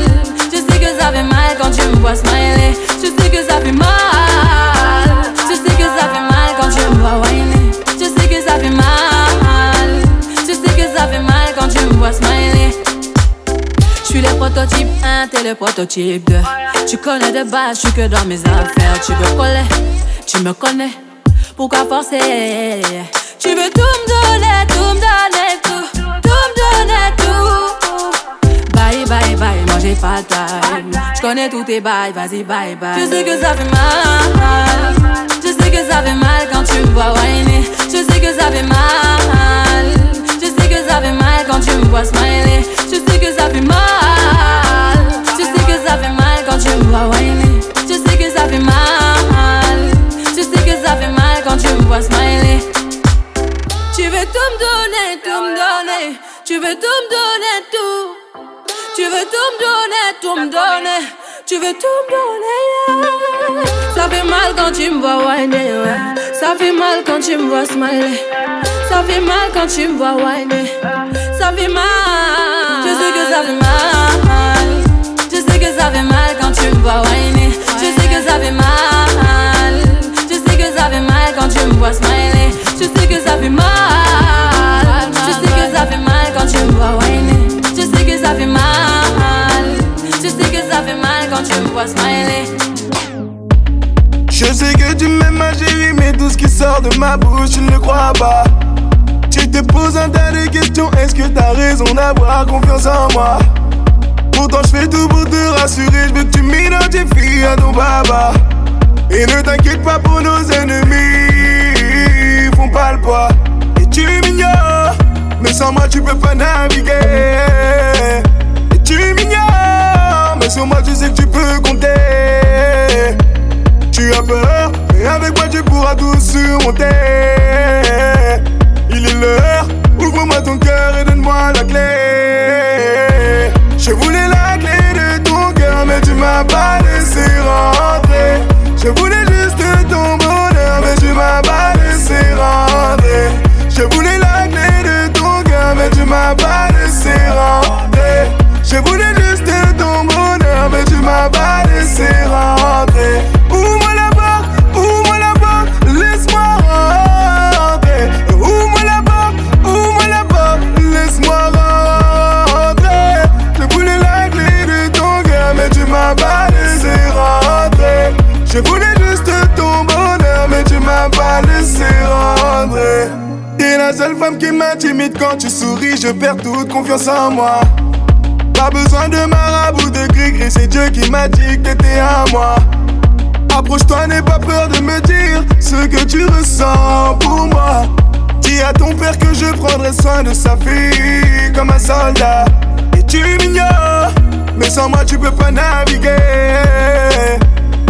Je sais que ça fait mal quand tu me vois smiler. Je sais que ça fait mal. Je sais que ça fait mal quand tu me vois whiner. Je sais que ça fait mal. Je sais que ça fait mal quand tu me vois smiler. Suis le prototype 1, t'es le prototype 2. Tu connais de base, je suis que dans mes affaires. Tu veux coller, tu me connais. Pourquoi forcer? Tu veux tout me donner, tout me donner, tout. Tout me donner, tout. Bye, bye, bye, moi j'ai pas time. Je connais tous tes bails, vas-y, bye, bye. Je sais que ça fait mal. Je sais que ça fait mal quand tu me vois whiner. Je sais que ça fait mal. Je sais que ça fait mal quand tu me vois smiler. Je sais que ça fait mal. Tu me vois whiner. Je sais que ça fait mal. Je sais que ça fait mal quand tu me vois smiler. Tu veux tout me donner, tout me donner. Tu veux tout me donner, tout. Tu veux tout me donner, tout me donner. Tu veux tout me donner, yeah. Ça fait mal quand tu me vois whiner, ouais. Ça fait mal quand tu me vois smiler. Ça fait mal quand tu me vois whiner. Ça fait mal. Je sais que ça fait mal. Me vois whiner. Je sais que ça fait mal. Je sais que ça fait mal quand tu me vois smiler. Je sais que ça fait mal. Je sais que ça fait mal quand tu me vois whiner. Je sais que ça fait mal. Je sais que ça fait mal quand tu me vois smiler. Je sais que tu m'aimes ma chérie Mais tout ce qui sort de ma bouche tu ne le crois pas Tu te poses un tas de questions Est-ce que t'as raison d'avoir confiance en moi? Pourtant je fais tout pour te rassurer. Je veux que tu m'identifies à ton papa. Et ne t'inquiète pas pour nos ennemis. Ils font pas le poids. Et tu m'ignores. Mais sans moi tu peux pas naviguer. Et tu m'ignores. Mais sur moi tu sais que tu peux compter. Tu as peur, mais avec moi tu pourras tout surmonter. Il est l'heure, ouvre-moi ton cœur et donne-moi la clé. Je voulais la clé de ton cœur, mais tu m'as pas laissé rentrer. Je voulais juste ton bonheur, mais tu m'as pas laissé rentrer. Je voulais la clé de ton cœur, mais tu m'as pas laissé rentrer. Je voulais juste ton bonheur, mais tu m'as pas laissé rentrer. Seule femme qui m'intimide quand tu souris, je perds toute confiance en moi. Pas besoin de marabout de gris-gris, c'est Dieu qui m'a dit que t'étais à moi. Approche-toi, n'aie pas peur de me dire ce que tu ressens pour moi. Dis à ton père que je prendrai soin de sa fille comme un soldat. Et tu m'ignores, mais sans moi tu peux pas naviguer.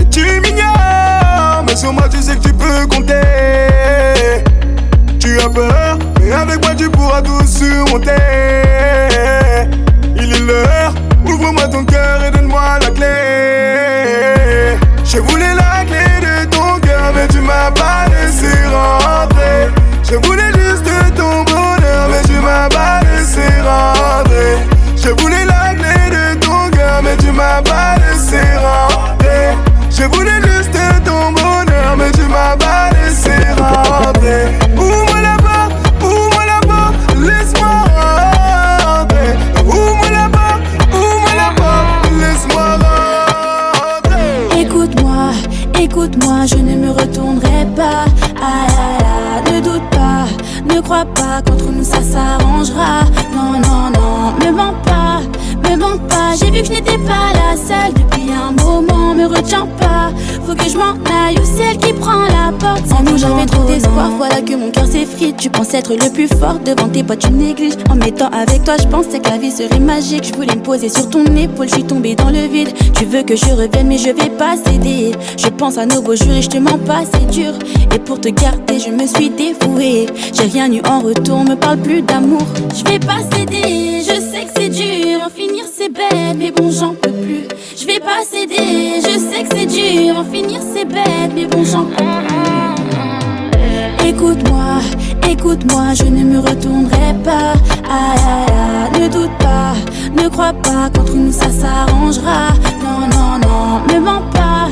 Et tu m'ignores, mais sur moi tu sais que tu peux compter. Tu as peur, mais avec moi tu pourras tout surmonter. Il est l'heure, ouvre-moi ton cœur et donne-moi la clé. Je voulais la clé de ton cœur, mais tu m'as pas laissé rentrer. Je voulais juste ton bonheur, mais tu m'as pas laissé rentrer. Je voulais la clé de ton cœur, mais tu m'as pas laissé rentrer. Je voulais juste ton bonheur, mais tu m'as pas laissé rentrer. Je n'étais pas la seule depuis un moment, me retiens. Je m'en aille ou celle qui prend la porte. Sans nous, j'avais trop d'espoir, voilà que mon cœur s'effrite. Tu penses être le plus fort devant tes potes, tu négliges. En m'étant avec toi, je pensais que la vie serait magique. Je voulais me poser sur ton épaule, je suis tombée dans le vide. Tu veux que je revienne, mais je vais pas céder. Je pense à nos beaux jours et je te mens pas, c'est dur. Et pour te garder, je me suis dévouée. J'ai rien eu en retour, me parle plus d'amour. Je vais pas céder, je sais que c'est dur. En finir, c'est bête, mais bon, j'en peux plus. Je vais pas céder, je sais que c'est dur. En finir, c'est bête, mais bon, j'en. Écoute-moi, écoute-moi, je ne me retournerai pas. Aïe, aïe, aïe, ne doute pas, ne crois pas qu'entre nous ça s'arrangera. Non, non, non, me mens pas,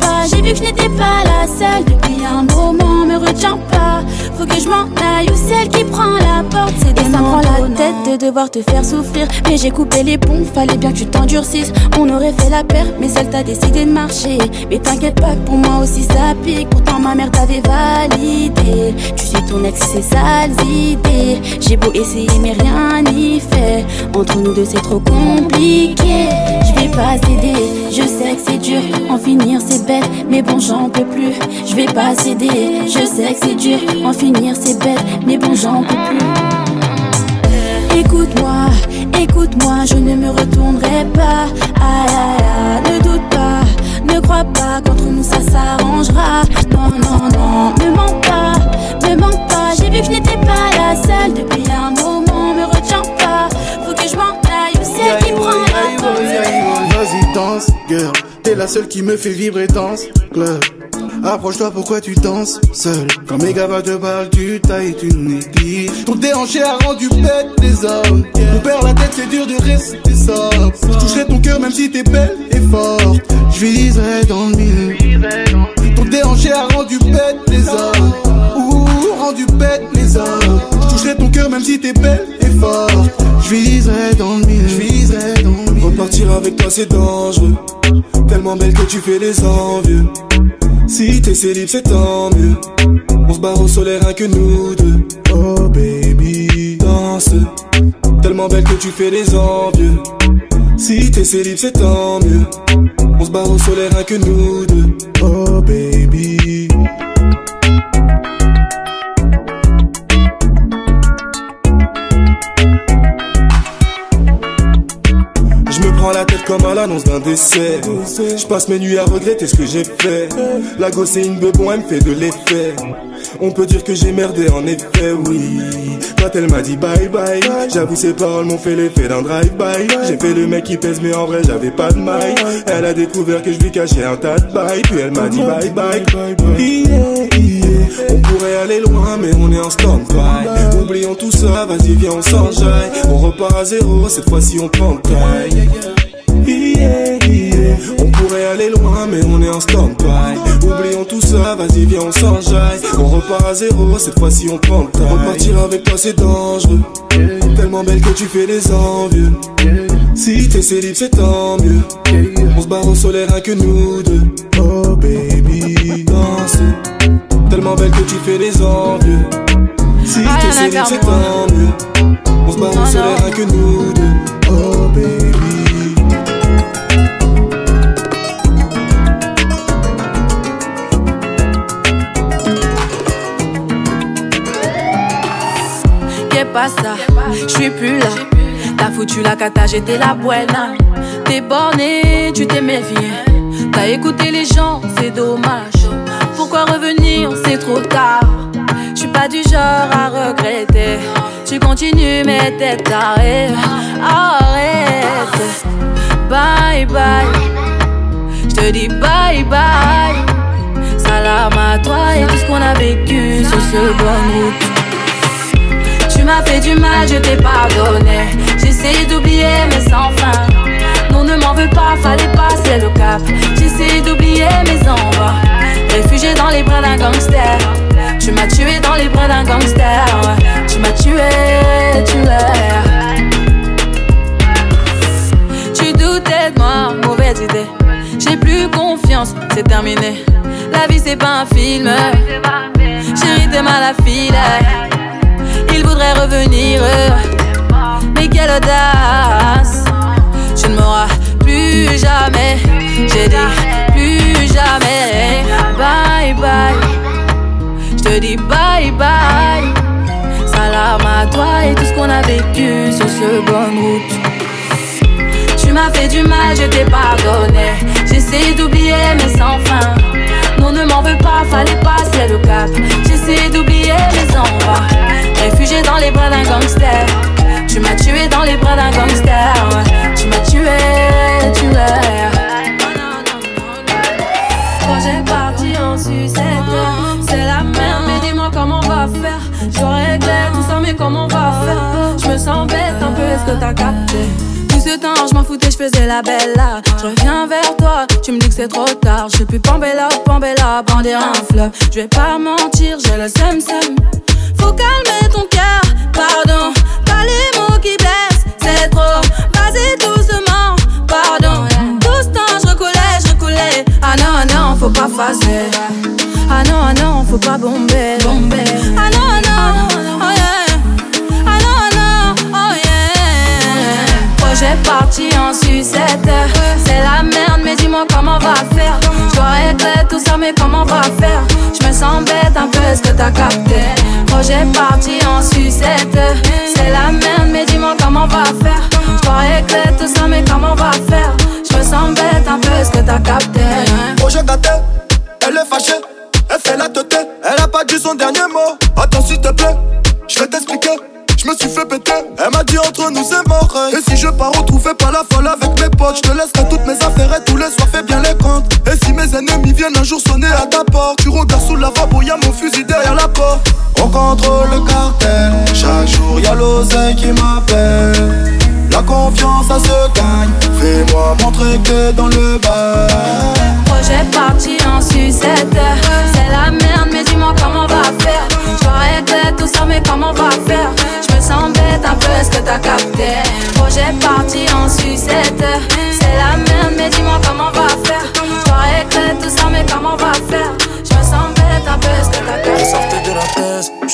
pas. J'ai vu que je n'étais pas la seule depuis un moment, me retiens pas. Faut que je m'en aille ou celle qui prend la porte. C'est des ça prend la tête de devoir te faire souffrir. Mais j'ai coupé les ponts, fallait bien que tu t'endurcisses. On aurait fait la paire, mais celle t'a décidé de marcher. Mais t'inquiète pas que pour moi aussi ça pique. Pourtant ma mère t'avait validé. Tu suis ton ex, c'est sales idées. J'ai beau essayer, mais rien n'y fait. Entre nous deux, c'est trop compliqué. Je vais pas céder, je sais que c'est dur. En finir, c'est bête, mais bon, j'en peux plus. Je vais pas céder, je sais que c'est dur. En finir, c'est bête, mais bon, j'en peux plus. Écoute-moi, écoute-moi, je ne me retournerai pas. Aïe, aïe, aïe, ne doute pas, ne crois pas qu'entre nous ça s'arrangera. Non, non, non, me mens pas, me mens pas. J'ai vu que je n'étais pas la seule depuis un moment, Danse, girl. T'es la seule qui me fait vibrer, danse, club. Approche-toi, pourquoi tu danses seul Quand mes gars te parlent, tu tailles, tu négliges. Ton déhanché a rendu bête des hommes. On perd la tête, c'est dur de rester sobre. Je toucherai ton cœur même si t'es belle et forte. Je viserai dans le mille. Ton déhanché a rendu bête les hommes. Ouh, rendu bête les hommes. Toucherai ton cœur même si t'es belle et forte. Je viserai dans le mille. Je viserai dans le. Repartir avec toi c'est dangereux. Tellement belle que tu fais les envieux. Si t'es célib c'est tant mieux. On se barre au soleil rien que nous deux. Oh baby Danse. Tellement belle que tu fais les envieux. Si t'es célib c'est tant mieux. On se barre au soleil rien que nous deux. Oh baby La tête comme à l'annonce d'un décès. Je passe mes nuits à regretter ce que j'ai fait. La gosse est une bebon, elle me fait de l'effet. On peut dire que j'ai merdé en effet, oui. Quand elle m'a dit bye bye, j'avoue ses paroles m'ont fait l'effet d'un drive-by. J'ai fait le mec qui pèse, mais en vrai j'avais pas de maille. Elle a découvert que je lui cachais un tas de bail, puis elle m'a dit bye bye. Yeah. On pourrait aller loin, mais on est en stand-by. Oublions tout ça, vas-y, viens, on s'enjaille. On repart à zéro, cette fois-ci on prend taille. On pourrait aller loin, mais on est en stand-by. Oublions tout ça, vas-y, viens, on s'enjaille. On repart à zéro, cette fois-ci on prend taille. Repartir avec toi, c'est dangereux. Tellement belle que tu fais les envieux. Si t'es célib, c'est tant mieux. On se barre au soleil, rien que nous deux. Oh baby, danse. Tellement belle que tu fais les envieux. Si t'es célib, c'est tant mieux. On se barre au soleil, rien que nous deux. Oh baby. Qu'est pas ça, je suis plus là. T'as foutu la cata, j'étais la buena. T'es borné, tu t'es méfié. T'as écouté les gens, c'est dommage. Pourquoi revenir, c'est trop tard. Je suis pas du genre à regretter. Tu continues, mais t'es taré. Arrête. Bye bye. Je te dis bye bye. Salam à toi et tout ce qu'on a vécu sur ce route. Tu m'as fait du mal, je t'ai pardonné. J'essaie d'oublier, mais sans fin. Non, ne m'en veux pas, fallait passer le cap. J'essaie d'oublier mes envois. Réfugié dans les bras d'un gangster. Tu m'as tué dans les bras d'un gangster. Tu m'as tué, tué. Tu doutais de moi, mauvaise idée. J'ai plus confiance, c'est terminé. La vie c'est pas un film. Chérie, t'es mal à filer. Il voudrait revenir. Mais quelle audace! Tu ne m'auras plus jamais. J'ai dit plus jamais. Te dis bye bye. Salam à toi et tout ce qu'on a vécu sur ce bonne route. Tu m'as fait du mal, je t'ai pardonné. J'essaie d'oublier, mais sans fin. Non, ne m'en veux pas, fallait passer le cap. J'essaie d'oublier mes envois. Réfugié dans les bras d'un gangster. Tu m'as tué dans les bras d'un gangster. T'as? Tout ce temps, je m'en foutais, je faisais la belle là. Je reviens vers toi, tu me dis que c'est trop tard. Je plus Pambella, Pambella, brandir un fleuve. Je vais pas mentir, j'ai le seum seum. Faut calmer ton cœur, pardon. Pas les mots qui blessent, c'est trop. Vas-y doucement, pardon. Tout ce temps, je recoulais, je recoulais. Ah non, ah non, faut pas phaser. Ah non, ah non, faut pas bomber. bomber. Ah non, ah non, oh yeah. Ah Projet parti en sucette. C'est la merde, mais dis-moi comment on va faire. Je régler tout ça, mais comment on va faire? Je me sens bête un peu, est-ce que t'as capté? Projet parti en sucette. C'est la merde, mais dis-moi comment on va faire. Je régler tout ça, mais comment on va faire? Je me sens bête un peu, est-ce que t'as capté? Projet gâté, elle est fâchée, elle fait la tête, elle a pas dit son dernier mot. Attends s'il te plaît, je vais t'expliquer. Je me suis fait péter, elle m'a dit entre nous c'est mort. Et si je pars retrouver pas la folle avec mes potes, je te laisserai toutes mes affaires et tous les soirs fais bien les comptes. Et si mes ennemis viennent un jour sonner à ta porte, tu regardes sous la lavabo, y'a mon fusil derrière la porte. On contrôle le cartel, chaque jour y'a l'oseille qui m'appelle. La confiance ça se gagne, fais-moi montrer que dans le bas. Projet parti en sucette. Est-ce que t'as capté? Projet parti en sucette. C'est la merde, mais dis-moi comment on va faire. Dois régler tout ça, mais comment on va faire?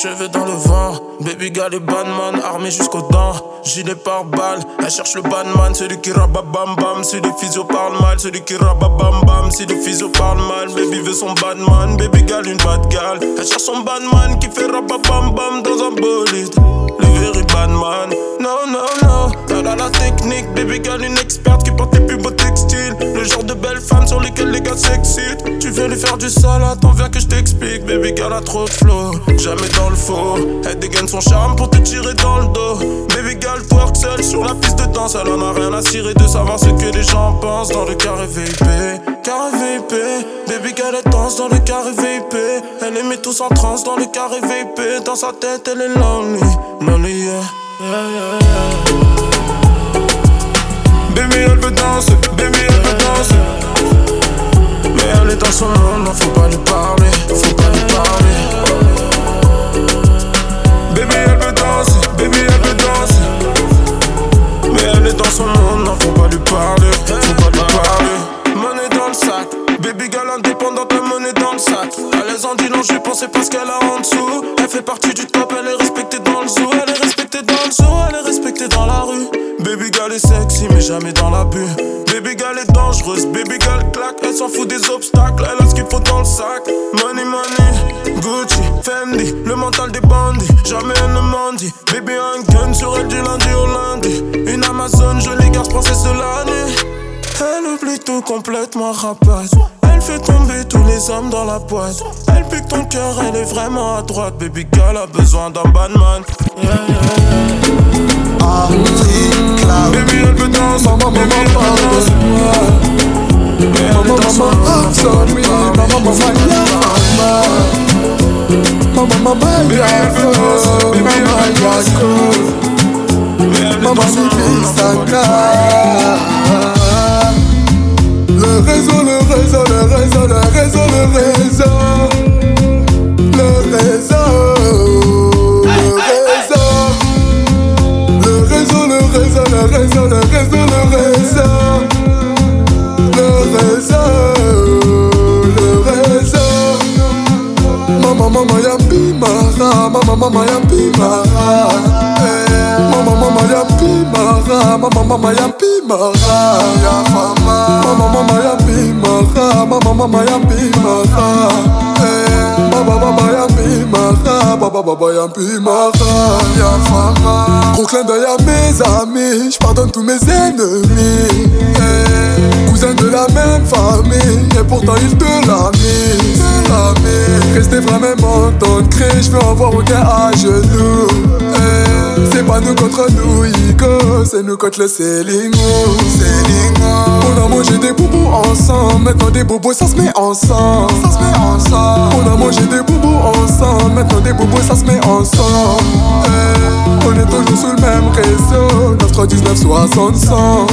Cheveux dans le vent. Baby girl et badman, armé jusqu'aux dents. Gilet par balle, elle cherche le badman. Celui qui rabat bam bam. Si les physio parlent mal, celui qui rabat bam bam. Si les physio parlent mal, baby veut son badman. Baby girl, une bad gal. Elle cherche son badman qui fait rabat bam bam dans un bolide. Le very badman, non, non, non. Elle a la technique, baby girl, une experte qui porte les plus beaux textiles. Le genre de belle femme sur lesquelles les gars s'excitent. Lui faire du sale, attends, viens que je t'explique. Baby girl a trop de flow, jamais dans le faux. Elle dégaine son charme pour te tirer dans le dos. Baby girl twerk seule sur la piste de danse. Elle en a rien à cirer de savoir ce que les gens pensent dans le carré VIP. Carré VIP, baby girl elle danse dans le carré VIP. Elle les met tous en transe dans le carré VIP. Dans sa tête, elle est lonely, lonely yeah. Baby elle veut danser, baby elle veut danser. Elle est dans son monde, non faut pas lui parler, faut pas lui parler. Indépendante, la monnaie dans le sac. L'aise en dit non, je pensais parce qu'elle a en dessous. Elle fait partie du top, elle est respectée sous, elle est respectée dans le zoo, elle est respectée dans la rue. Baby girl est sexy, mais jamais dans la l'abus. Baby girl est dangereuse, baby girl claque, elle s'en fout des obstacles, elle a ce qu'il faut dans le sac. Money, money, Gucci, Fendi, le mental des bandits, jamais elle ne mendie. Baby un gun sur elle du lundi au lundi. Une Amazon, jolie garce princesse de l'année. Elle oublie tout complètement rapace. Elle fait tomber tous les hommes dans la boîte. Elle pique ton cœur, elle est vraiment à droite. Baby girl a besoin d'un bad man. Yeah, Baby, elle veut danser. Maman, maman, danser. Maman, maman, absorbe me. Maman, maman, Maman, maman, Maman, Le réseau, le réseau, le réseau, le réseau, le réseau Le réseau Le réseau, le réseau, le réseau, le réseau, le réseau Le réseau Le réseau Maman, maman, yampi, mara Maman, maman, yampi, mara Mama mama yampi mara Mama mama yampi mara Ya mama. Mama mama yampi mara Mama mama yampi mara Baba baba yampi mara Baba baba yampi mara Ya mama. Gros clin d'œil à mes amis. J'pardonne tous mes ennemis. Cousin de la même famille. Et pourtant ils te la mis Restez vraiment dans le cri J'veux avoir aucun à genoux C'est pas nous contre nous, Igo, c'est nous contre le Célingo. On a mangé des boubous ensemble, maintenant des bobos ça se met ensemble. Ça se met ensemble. On a mangé des boubous ensemble, maintenant des bobos ça se met ensemble. Eh, on est toujours sous le même réseau, 919 60 100.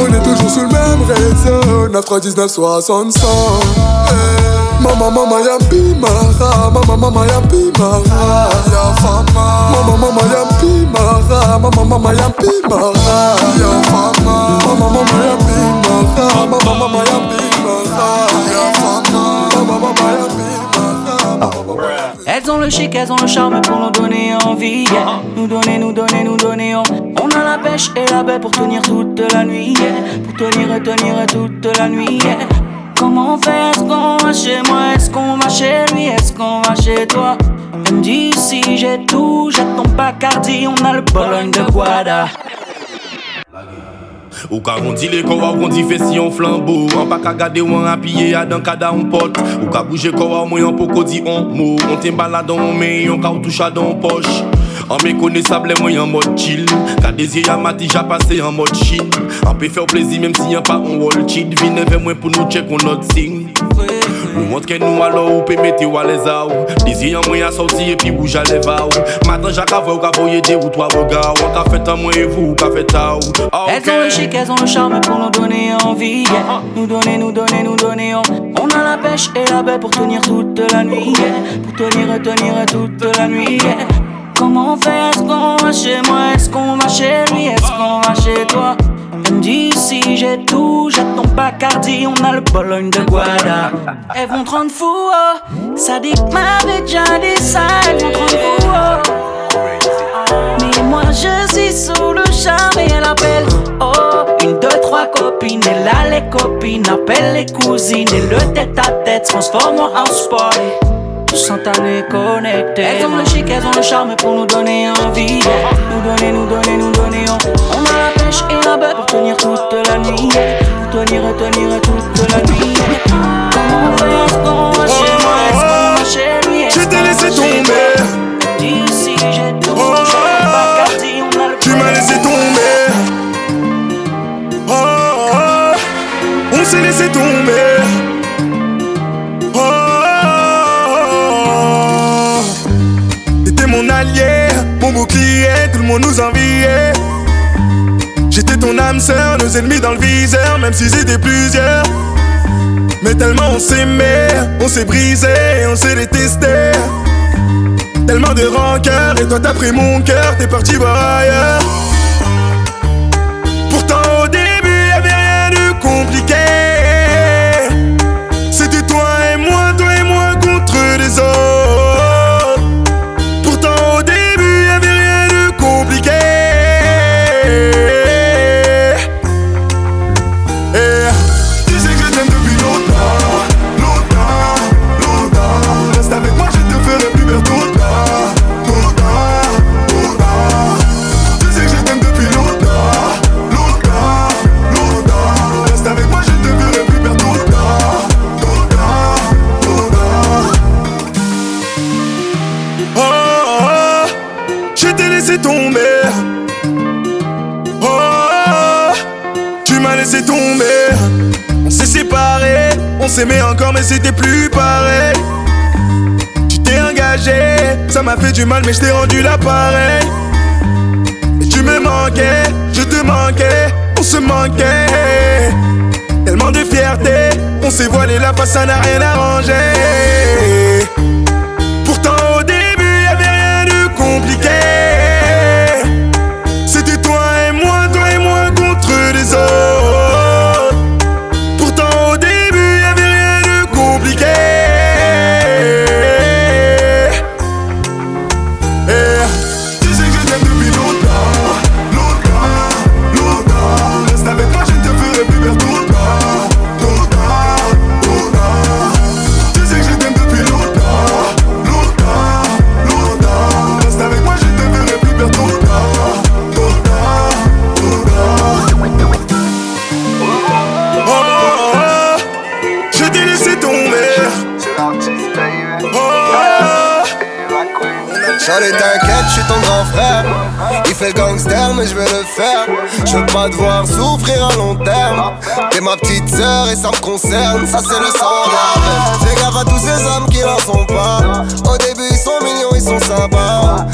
On est toujours sous le même réseau, 919 60 100. Mama mama Mama Ya fama Mama elles ont le chic, elles ont le charme pour nous donner envie. Nous donner, nous donner, nous donner. On, on a la pêche et la baie pour tenir toute la nuit. Pour tenir, tenir toute la nuit. Comment on fait? Est-ce qu'on va chez moi? Est-ce qu'on va chez lui? Est-ce qu'on va chez toi? Elle j'ai tout, j'ai ton Bacardi, on a le Bologne de Guada. Ou ka rondi le kowa ou rondi fesi yon flambeau An pa ka gade ou an apye ya dan kada on pot Ou ka bouje kowa ou mwen yon poko di on mot On te balade on men yon ka ou toucha dans poche An me kone sable mwen yon mod chill Ka dezye ya mati ja pase yon mod chin An pe fè ou plezi menm si yon pa on wall chid Vine ve mwen pou nou check on not sing Nou montre nou alo ou pe mete ou aleza ou. Dezye yon mwen ya sorti e pi bouge aleva ou. Matan ja ka vwe ou ka voye de ou toa voga ou. An ka fèt an mwen e vou ou ka a ou. Elles ont le chic, elles ont le charme pour nous donner envie yeah. Nous donner, nous donner, nous donner on, on a la pêche et la baie pour tenir toute la nuit yeah. Pour tenir, tenir toute la nuit yeah. Comment on fait Est-ce qu'on va chez moi? Est-ce qu'on va chez lui? Est-ce qu'on va chez toi? Dit si j'ai tout, j'ai ton Bacardi, on a le Bologne de Guada. Elles vont te rendre fou, oh. ça dit que m'avait déjà dit ça, elles vont te rendre fou, oh. Mais moi je suis sous le charme et elle appelle, oh. Une, deux, trois copines, et là les copines appellent les cousines et le tête à tête transforme en house party instantané connecté. Elles ont le chic, elles ont le charme pour nous donner envie. Nous donner, nous donner, nous donner. On, on a la pêche et bête pour tenir toute la nuit. Pour tenir, tenir toute la nuit. Ennemis dans le viseur, même s'ils étaient plusieurs. Mais tellement on s'aimait, on s'est brisé, on s'est détesté. Tellement de rancœur, et toi t'as pris mon cœur, t'es parti voir ailleurs. S'aimait encore, mais c'était plus pareil. Tu t'es engagé, ça m'a fait du mal, mais je t'ai rendu l'appareil. Et tu me manquais, je te manquais, on se manquait. Tellement de fierté, on s'est voilé la face, ça n'a rien arrangé. Charlie t'inquiète, je suis ton grand frère. Il fait le gangster mais je vais le faire. Je veux pas te voir souffrir à long terme. T'es ma petite sœur et ça me concerne. Ça c'est le sang Fais gaffe à tous ces hommes qui n'en sont pas. Au début ils sont mignons, ils sont sympas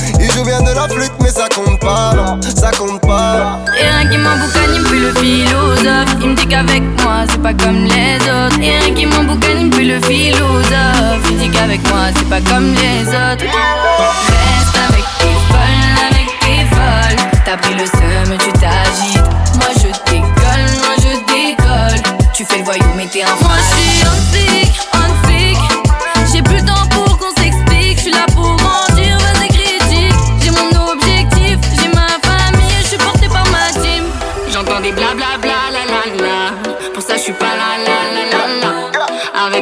Bien de la flûte mais ça compte pas ça compte pas Et rien qui m'emboucane, il me le philosophe. Il me dit qu'avec moi, c'est pas comme les autres. Et rien qui m'emboucane, il me le philosophe. Il dit qu'avec moi, c'est pas comme les autres. Reste avec tes folles, avec tes folles. T'as pris le seum, tu t'agites. Moi je décolle, moi je décolle. Tu fais le voyou, mais t'es un Moi je suis un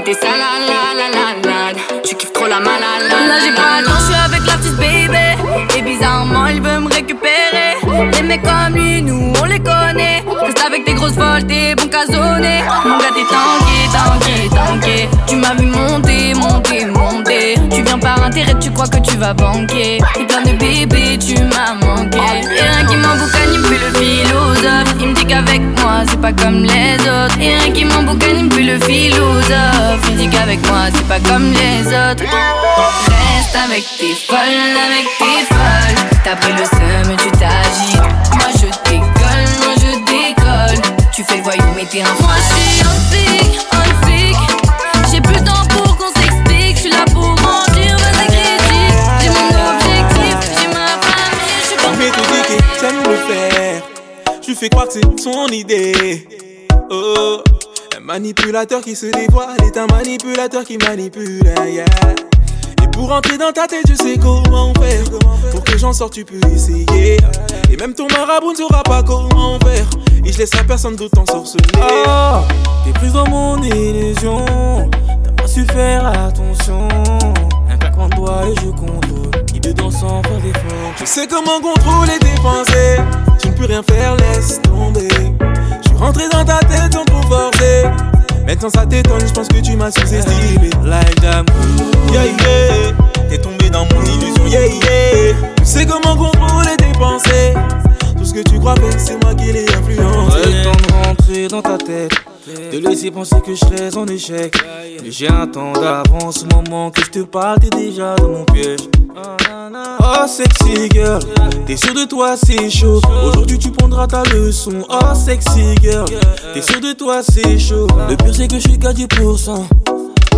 tes salades, la la la la. Tu kiffes trop la malala. Là, j'ai pas temps, je suis avec la petite baby. Et bizarrement, il veut me récupérer. Les mecs comme lui, nous, on les connaît. Reste avec tes grosses folles, t'es Mon gars, t'es tanké, tanké, tanké. Tu m'as vu monter, monter, monter. Tu viens par intérêt, tu crois que tu vas banquer. T'es plein de bébés, tu m'as manqué. Et rien qui m'emboucane, il me le philosophe. Il me dit qu'avec moi, c'est pas comme les autres. Et rien qui m'emboucane, il me le philosophe. Il dit qu'avec moi, c'est pas comme les autres. Reste avec tes folles, avec tes folles. T'as pris le seum, tu t'agites. Moi je Tu mais t'es un Moi je suis un flic, un flic. J'ai plus le temps pour qu'on s'explique. Je suis là pour grandir, vas-y critique. J'ai mon objectif, j'ai ma famille. Je suis pas Mais tout dit que j'aime le faire. Je lui fais croire que c'est son idée. Oh, un manipulateur qui se dévoile est un manipulateur qui manipule. yeah. Et pour entrer dans ta tête, je sais comment faire. Pour que j'en sorte, tu peux essayer. Et même ton marabout ne saura pas comment faire. Et je laisse à personne d'autre t'ensorceler. Ah, T'es prise dans mon illusion. T'as pas su faire attention. Un claquement de doigts et je contrôle. Qui dedans sans faire d'effort. Je sais comment contrôler tes pensées. Tu ne peux rien faire, laisse tomber. Je suis rentré dans ta tête sans trop forcer. Maintenant ça t'étonne, je pense que tu m'as sous-estimé. Like damn. Yeah, yeah. T'es tombé dans mon illusion, yeah, yeah. Tu sais comment contrôler tes pensées. Tout ce que tu crois faire, c'est moi qui l'ai dans ta tête. De laisser penser que je serais en échec. J'ai un temps d'avance moment que je te parle, t'es déjà dans mon piège. Oh sexy girl, t'es sûr de toi c'est chaud. Aujourd'hui tu prendras ta leçon. Oh sexy girl, t'es sûr de toi c'est chaud. Le pire c'est que je suis qu'à 10%.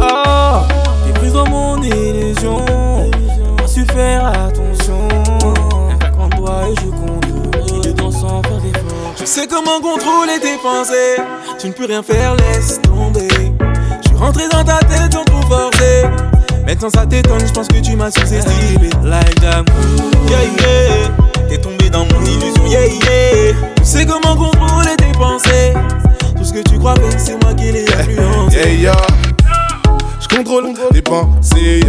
Ah, t'es prise dans mon illusion. T'as pas su faire attention. Un doigts et je contrôle. Sais comment contrôler tes pensées. Tu ne peux rien faire, laisse tomber. Je suis rentré dans ta tête sans trop forcer. Maintenant ça t'étonne, je pense que tu m'as sous-estimé. Like damn. Yeah, yeah. T'es tombé dans mon illusion, yeah, yeah. Tu sais comment contrôler tes pensées. Tout ce que tu crois c'est moi qui l'ai influencé. Yeah, yeah. Je contrôle tes pensées.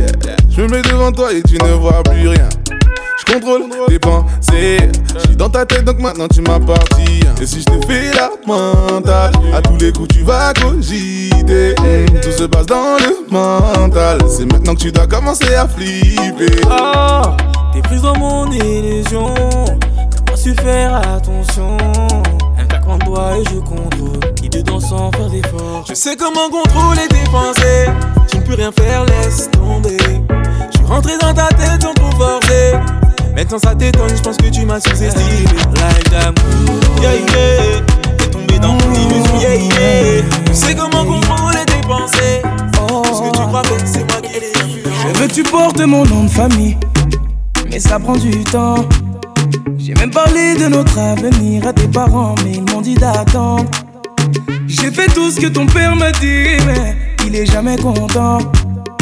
Je me mets devant toi et tu ne vois plus rien. Je contrôle tes pensées. Je suis dans ta tête donc maintenant tu m'appartiens. Et si je te fais la mentale, à tous les coups tu vas cogiter. Tout se passe dans le mental. C'est maintenant que tu dois commencer à flipper. Ah, T'es prise dans mon illusion. T'as pas su faire attention. Un claquement de doigts et je contrôle. Il dedans sans faire d'effort. Je sais comment contrôler tes pensées. Tu ne peux rien faire, laisse tomber. Rentré dans ta tête sans trop forcer. Maintenant ça t'étonne, je pense que tu m'as sous-estimé. Like that, yeah yeah. T'es tombé dans mon illusion, yeah yeah. Je sais comment contrôler tes pensées. Tout ce que tu crois faire, c'est moi qui l'ai Je veux que tu portes mon nom de famille, mais ça prend du temps. J'ai même parlé de notre avenir à tes parents, mais ils m'ont dit d'attendre. J'ai fait tout ce que ton père m'a dit, mais il est jamais content.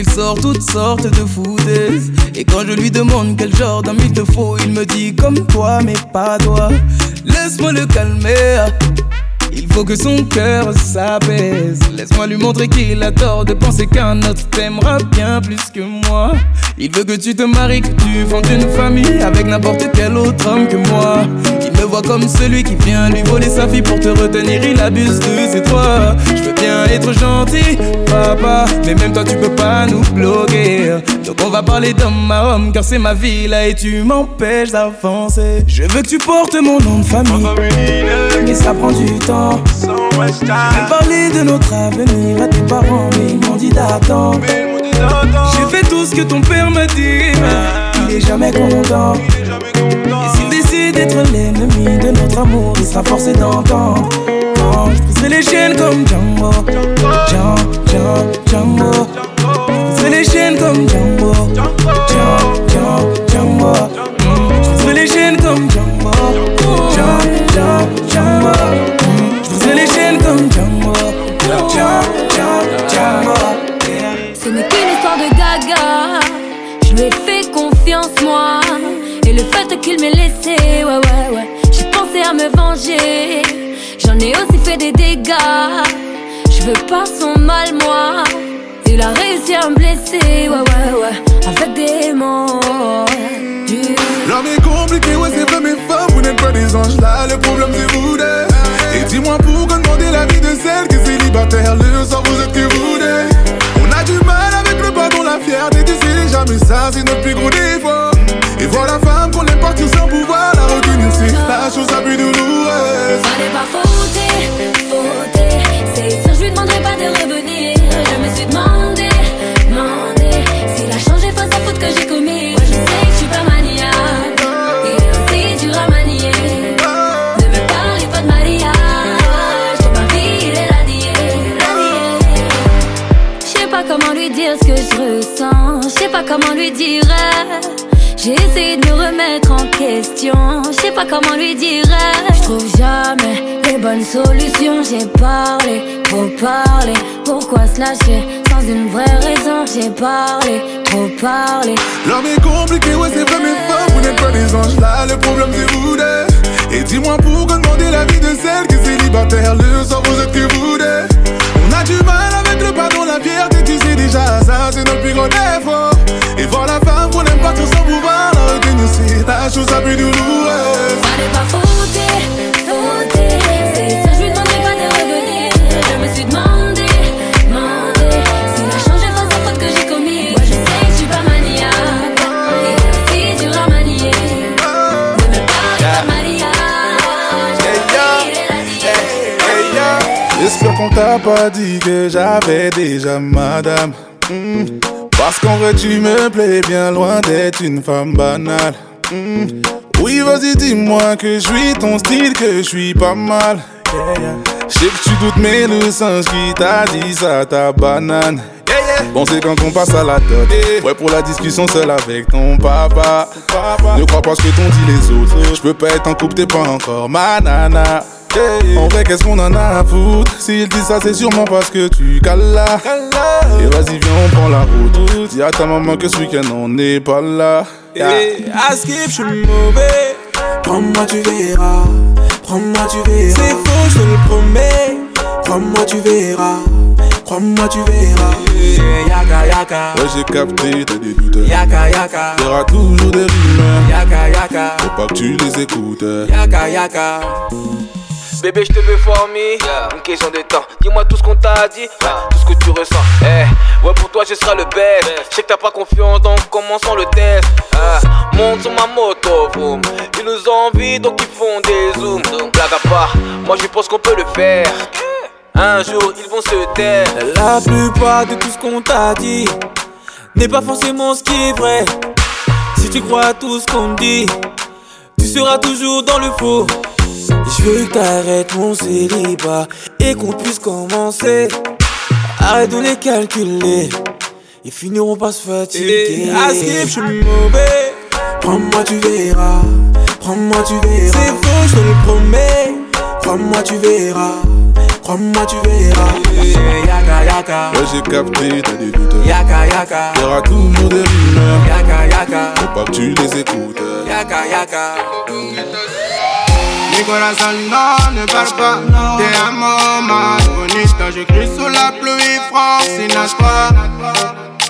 Il sort toutes sortes de foutaises. Et quand je lui demande quel genre d'homme il te faut Il me dit comme toi mais pas toi. Laisse-moi le calmer Il faut que son cœur s'apaise. Laisse-moi lui montrer qu'il a tort de penser qu'un autre t'aimera bien plus que moi. Il veut que tu te maries, que tu fondes une famille Avec n'importe quel autre homme que moi. Il me voit comme celui qui vient lui voler sa fille Pour te retenir. Il abuse de ses droits. Je veux bien être gentil, papa Mais même toi tu peux pas nous bloquer. Donc on va parler d'homme à homme Car c'est ma vie là et tu m'empêches d'avancer. Je veux que tu portes mon nom de famille. Mais ça prend du temps J'ai même parlé de notre avenir à tes parents Mais ils m'ont dit d'attendre. J'ai fait tout ce que ton père m'a dit Mais il est jamais content. Et s'il décide d'être l'ennemi de notre amour Il sera forcé d'entendre. Quand je briserai les chaînes comme Django. Django, Django, Django. Je briserai les chaînes comme Django. Django, Django, Django qu'il m'ait laissé, ouais, ouais, ouais. J'ai pensé à me venger. J'en ai aussi fait des dégâts. Je veux pas son mal, moi. Il a réussi à me blesser, ouais, ouais, ouais. Avec des mots. L'homme est compliqué, ouais, c'est vrai, mes femmes, vous n'êtes pas des anges là, le problème c'est vous deux. Et dis-moi pourquoi demander la vie de celle qui est célibataire, le soir vous êtes que vous deux. On a du mal avec le pardon, la fierté, tu sais déjà, mais ça c'est notre plus gros défaut. Et voilà femme qu'on aime partir sans pouvoir la retenir, c'est la chose la plus douloureuse. Fallait pas fauter, fauter. C'est sûr, je lui demanderai pas de revenir. Je me suis demandé, demandé. S'il a changé face à faute que j'ai commis. Moi, je sais que je suis pas maniaque. Et aussi dur à manier. Ne me parlez pas de mariage. De ma vie, il est radié, radié. Je sais pas comment lui dire ce que je ressens. Je sais pas comment lui dire. J'ai essayé de me remettre en question. Je sais pas comment lui dire. Je trouve jamais les bonnes solutions. J'ai parlé, trop parlé. Pourquoi se lâcher sans une vraie raison? J'ai parlé, trop parlé. L'homme est compliqué, ouais, c'est vrai, mes femmes, vous n'êtes pas des anges là, le problème c'est vous deux. Et dis-moi pourquoi demander la vie de celle qui est célibataire, le soir vous êtes que vous deux. A du mal avec le pardon, la fierté, tu sais déjà, ça c'est notre plus gros défaut. Et voir la femme qu'on aime partir sans pouvoir la retenir, c'est la chose la plus douloureuse. Fallait pas fauter, fauter. C'est sûr, je lui demanderai pas de revenir. Je me suis demandé. Qu'on t'a pas dit que j'avais déjà madame. Hmm. Parce qu'en vrai, tu me plais bien loin d'être une femme banale. Hmm. Oui, vas-y, dis-moi que je suis ton style, que je suis pas mal. Je sais que tu doutes, mais le sens qui t'a dit ça, ta banane. Bon, c'est quand on passe à la dot. Ouais, pour la discussion seule avec ton papa. Ne crois pas ce que t'ont dit les autres. Je peux pas être en couple, t'es pas encore ma nana. En vrai, qu'est-ce qu'on en a à foutre S'il dit ça, c'est sûrement parce que tu cales là. Et vas-y, viens, on prend la route. Dis à ta maman que ce week-end, on n'est pas là. Et à skip, je suis mauvais. Prends-moi tu verras. Prends-moi, tu verras. C'est faux, je te le promets. Prends-moi, tu verras. Crois-moi, tu verras. Yaka, yaka. Ouais, j'ai capté, t'as des doutes. Yaka, yaka. Y'aura toujours des rumeurs. Yaka, yaka. Faut pas que tu les écoutes. Yaka, yaka. Bébé, je te veux former. Une question de temps. Dis-moi tout ce qu'on t'a dit, tout ce que tu ressens. Eh, ouais, pour toi, je serai le best. Je sais que t'as pas confiance, donc commençons le test. Ah, monte sur ma moto, boom. Ils nous envient, donc ils font des zooms. Blague à part, moi je pense qu'on peut le faire. Un jour, ils vont se taire. La plupart de tout ce qu'on t'a dit n'est pas forcément ce qui est vrai. Si tu crois à tout ce qu'on dit, seras toujours dans le faux. Je veux que t'arrêtes mon célibat et qu'on puisse commencer. Arrête de les calculer, ils finiront par se fatiguer. À skip, je suis mauvais. Prends-moi, tu verras. Prends-moi, tu verras. C'est faux, je te le promets. Prends-moi, tu verras. Crois-moi, tu verras. Yaka, yaka. Ouais, j'ai capté, t'as des doutes. Yaka, yaka. Y'aura toujours des rumeurs. Yaka, yaka. Faut pas que tu les écoutes. Yaka, yaka. Mi corazón no, ne parle pas Te amo más bonita J'écris sous la pluie Franck Sinatra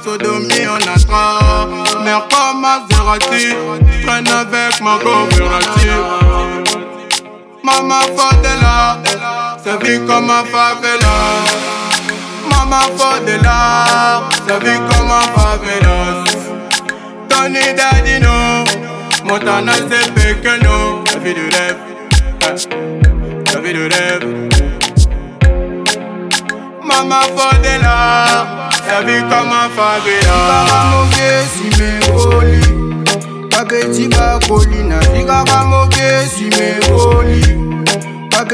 Sodomie en astra Mère comme Maserati Traîne avec ma coopérative Mama Fadela Sa vie comme un favela Mama Fadela Sa vie comme un favela Tony Dadino Montana c'est pequeño La vie du rêve La vie de rêve Mama Fadela La vie comme un favela si me roli Babeti ba kolina Sigara moge si me roli On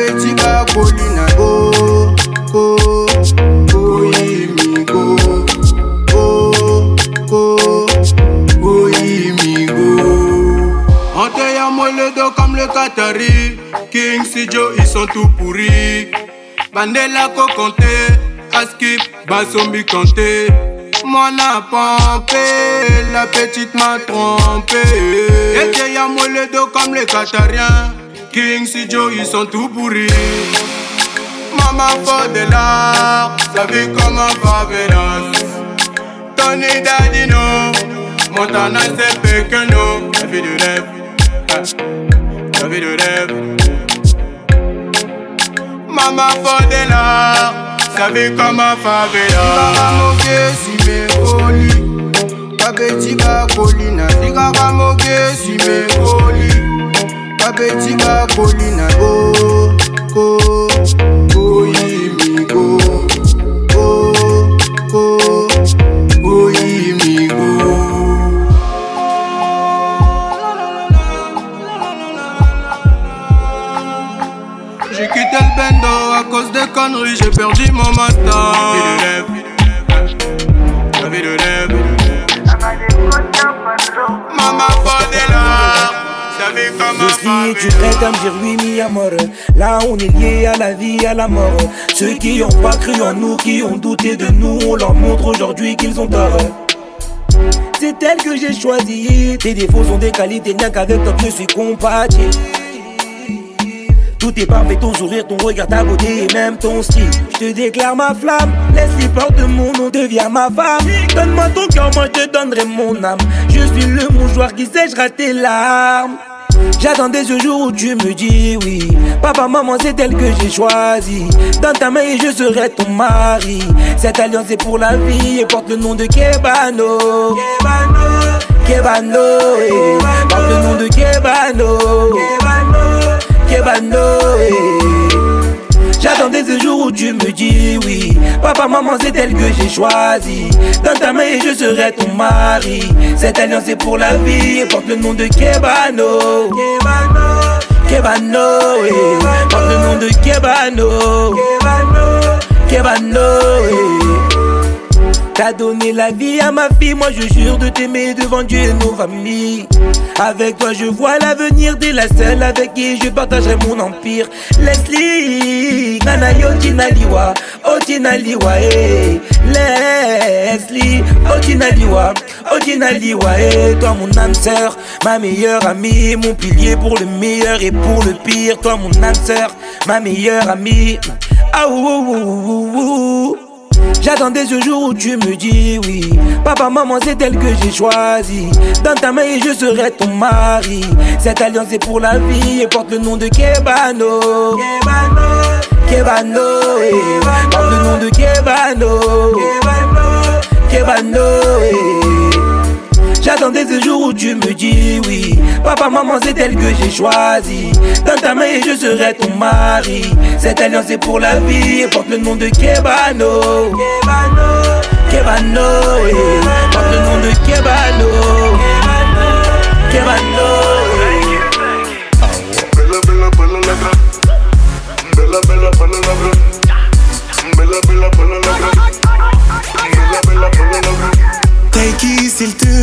te y'a le dos comme le Qatari King Sijo ils sont tout pourris Bandela Kokonte Askip Basombi Kanté Moi n'a pompé La petite m'a trompé. Et te y'a le dos comme les Qatariens King Sijo ils sont tout pourris. Maman Fodela Sa vie comme un favelas Tony Dadino. Montana c'est pequeño La vie de rêve. La vie de rêve. Mama Fodela Sa vie comme un favela Sigara moge si me roli Babeti ba kolina Sigara moge si me roli J'ai quitté le à cause des conneries, j'ai perdu mon master. La vie de sa vie tu prêtes à me dire oui, mi amor Là on est lié à la vie, à la mort Ceux qui ont pas cru en nous, qui ont douté de nous On leur montre aujourd'hui qu'ils ont tort C'est elle que j'ai choisi Tes défauts sont des qualités, rien qu'avec toi je suis compatible tout est parfait, ton sourire, ton regard, ta beauté et même ton style. Je te déclare ma flamme, laisse les portes de mon nom, deviens ma femme. Donne-moi ton cœur, moi je te donnerai mon âme. Je suis le mouchoir qui sèchera tes larmes. J'attendais ce jour où tu me dis oui. Papa, maman, c'est elle que j'ai choisi. Dans ta main, je serai ton mari. Cette alliance est pour la vie et porte le nom de Kebano. Kebano, Kebano, eh. porte le nom de Kebano. Kebano, Kebano, eh. J'attendais ce jour où tu me dis oui. Papa, maman, c'est elle que j'ai choisi. Dans ta main, et je serai ton mari. Cette alliance est pour la vie et porte le nom de Kebano. Kebano, Kebano, eh. porte le nom de Kebano. Kebano, Kebano, eh. T'as donné la vie à ma fille, moi je jure de t'aimer devant Dieu et nos familles. Avec toi je vois l'avenir, t'es la seule avec qui je partagerai mon empire. Leslie, Nana Yotinaliwa, Otinaliwa, eh. Leslie, Otinaliwa, Otinaliwa, eh. Toi mon âme sœur, ma meilleure amie, mon pilier pour le meilleur et pour le pire. Toi mon âme sœur, ma meilleure amie. Ah ouh, ouh, ouh, ouh. J'attendais ce jour où tu me dis oui. Papa, maman, c'est elle que j'ai choisi. Dans ta main, et je serai ton mari. Cette alliance est pour la vie et porte le nom de Kebano. Kebano, Kebano, eh. porte le nom de Kebano. Kebano, Kebano, eh. J'attendais ce jour où tu me dis oui. Papa, maman, c'est elle que j'ai choisi. Dans ta main et je serai ton mari. Cette alliance est pour la vie porte le nom de Kebano. Kebano, Kebano, eh. porte le nom de Kebano. Kebano, Kebano. Bella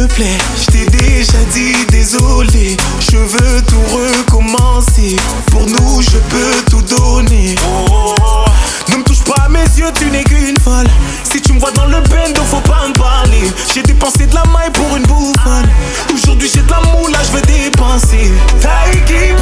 plaît, je t'ai déjà dit désolé. Je veux tout recommencer. Pour nous, je peux tout donner. Ne me touche pas à mes yeux, tu n'es qu'une folle. Si tu me vois dans le bendo, faut pas me parler. J'ai dépensé de la maille pour une bouffonne. Aujourd'hui, j'ai de la moula, je veux dépenser. Taiki,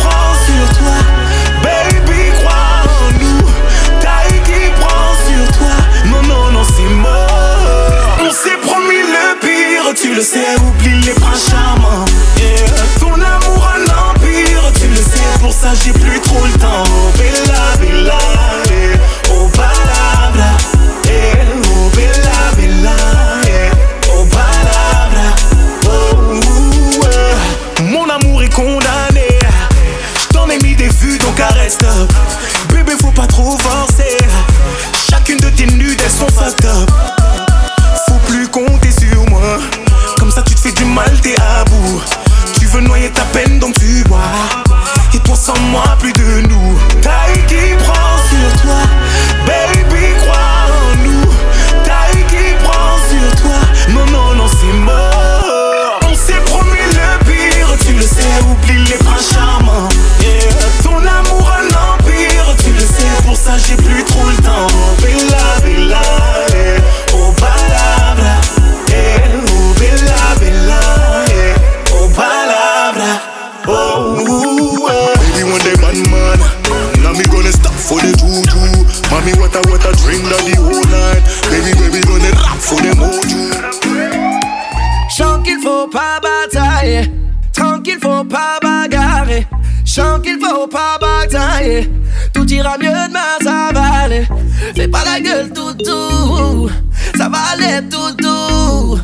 ira mieux demain, ça va aller. Fais pas la gueule toutou, ça va aller toutou.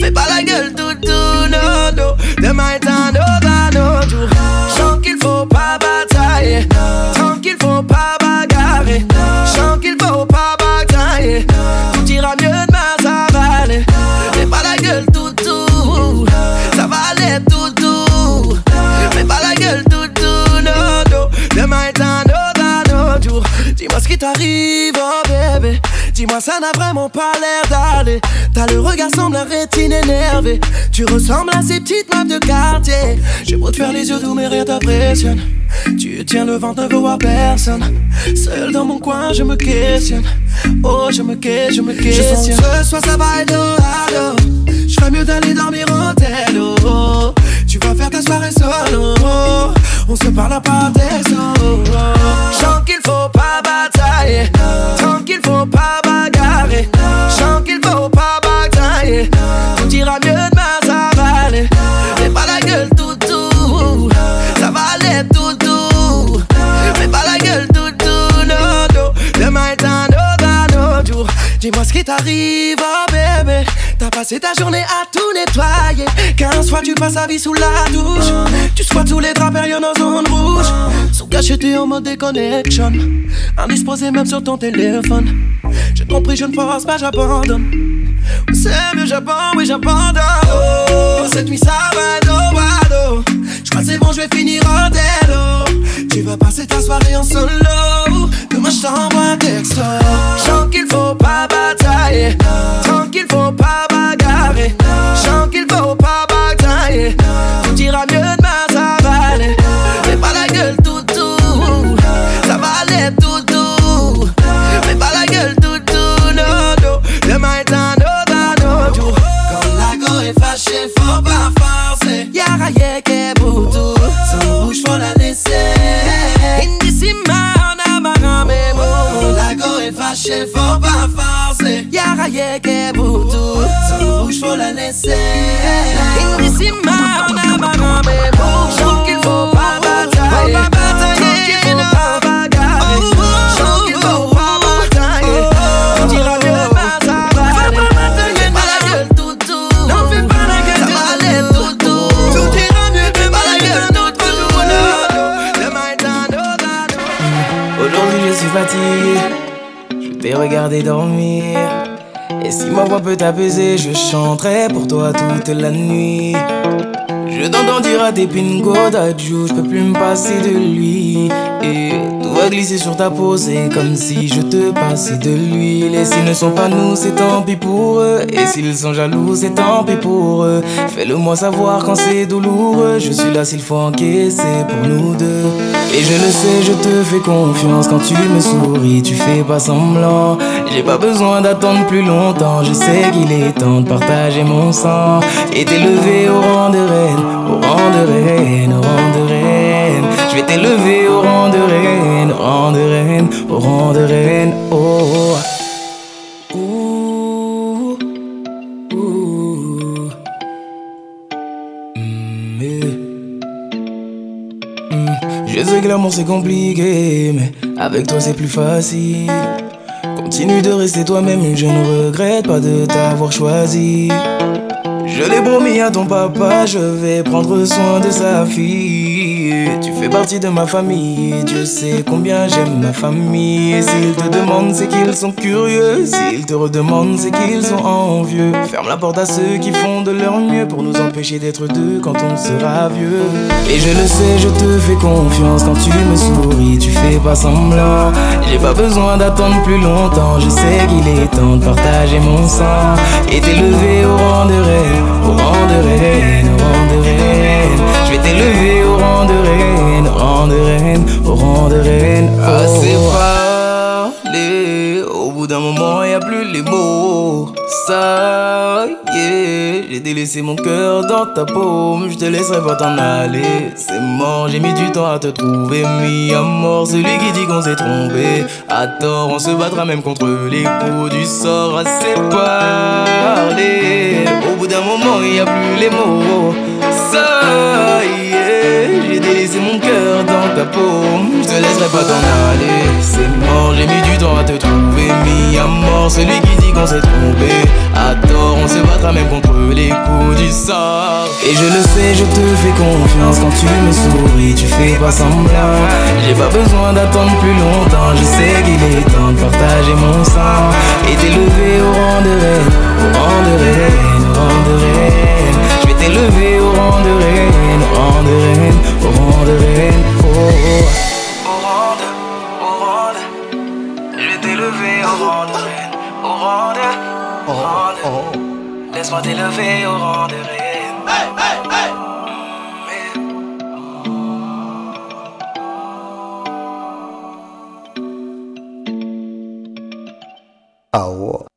Fais pas la gueule toutou. T'arrive, oh bébé. Dis-moi, ça n'a vraiment pas l'air d'aller. T'as le regard semble la rétine énervée. Tu ressembles à ces petites meufs de quartier. J'ai beau te faire les yeux doux, mais rien t'impressionne. Tu tiens le ventre, ne veux voir personne. Seul dans mon coin, je me questionne. Oh, je me questionne, je me questionne. Je sens que ce soir ça va être. Je ferais mieux d'aller dormir en tel oh. Tu vas faire ta soirée solo. On se parle par texto. T'arrive, oh bébé. T'as passé ta journée à tout nettoyer. 15 fois tu passes la vie sous la douche. Tu squattes tous les draps, en zone rouge. Sous cacheté en mode déconnection. Indisposé même sur ton téléphone. J'ai compris, je ne force pas, j'abandonne. C'est mieux, j'abandonne, oui, j'abandonne. Oh, cette nuit ça va être wado. J'crois c'est bon, je vais finir en délo. Tu vas passer ta soirée en solo. Demain, je t'envoie un texto. Chant qu'il faut pas batailler. Tranquille, faut sens qu'il faut pas batailler. Tout ira mieux demain, ça va aller. Fais pas la gueule, tout. Ça va aller, tout, tout. Fais pas la gueule, tout, tout. Non, non. Demain est un autre, un autre jour. Quand la go est fâchée, go est fâchée, faut pas forcer. Y'a rien qui est boutou. Son rouge, faut la laisser. On a dormir. Et si ma voix peut t'apaiser, je chanterai pour toi toute la nuit. Je t'entends dire à tes je peux plus me passer de lui. Va glisser sur ta peau, c'est comme si je te passais de l'huile. Et s'ils ne sont pas nous, c'est tant pis pour eux. Et s'ils sont jaloux, c'est tant pis pour eux. Fais-le moi savoir quand c'est douloureux. Je suis là s'il faut encaisser pour nous deux. Et je le sais, je te fais confiance quand tu me souris, tu fais pas semblant. J'ai pas besoin d'attendre plus longtemps, je sais qu'il est temps de partager mon sang. Et t'élever au rang de reine, au rang de reine, au rang de reine. Je vais t'élever au rang de reine, au rang de reine, au rang de reine. Oh. Mm, eh. Mm, Je sais que l'amour c'est compliqué, mais avec toi c'est plus facile. Continue de rester toi-même, je ne regrette pas de t'avoir choisi. Je l'ai promis à ton papa, je vais prendre soin de sa fille. Tu fais partie de ma famille, Dieu sait combien j'aime ma famille. S'ils te demandent, c'est qu'ils sont curieux. S'ils te redemandent, c'est qu'ils sont envieux. Ferme la porte à ceux qui font de leur mieux pour nous empêcher d'être deux quand on sera vieux. Et je le sais, je te fais confiance quand tu me souris, tu fais pas semblant. J'ai pas besoin d'attendre plus longtemps, je sais qu'il est temps de partager mon sang et t'élever au rang de reine, au rang de reine, au rang de reine. Je vais t'élever au rang de reine, au rang de reine, au rang de reine. Assez parlé, au bout d'un moment y a plus les mots. Ça y est, j'ai délaissé mon cœur dans ta paume, je te laisserai pas t'en aller. C'est mort, j'ai mis du temps à te trouver, mis à mort celui qui dit qu'on s'est trompé. À tort, on se battra même contre les coups du sort. Assez parlé, au bout d'un moment y a plus les mots. Ça y est, j'ai délaissé mon cœur dans ta paume, je te laisserai pas t'en aller. C'est mort, j'ai mis du temps à te trouver, mis à mort celui qui dit qu'on s'est trompé. À tort, on se battra même contre les coups du sort. Et je le sais, je te fais confiance quand tu me souris, tu fais pas semblant. J'ai pas besoin d'attendre plus longtemps, je sais qu'il est temps de partager mon sang. Et t'élever au rang de reine, au rang de reine, rang de reine. Je vais t'élever au rang de reine, au rang de reine, au rang de reine. Oh, oh. Au rang de, au rang de. Je vais t'élever au rang de reine, au rang de, au rang de. Laisse-moi t'élever au rang de reine. Hey, hey, hey. Oh.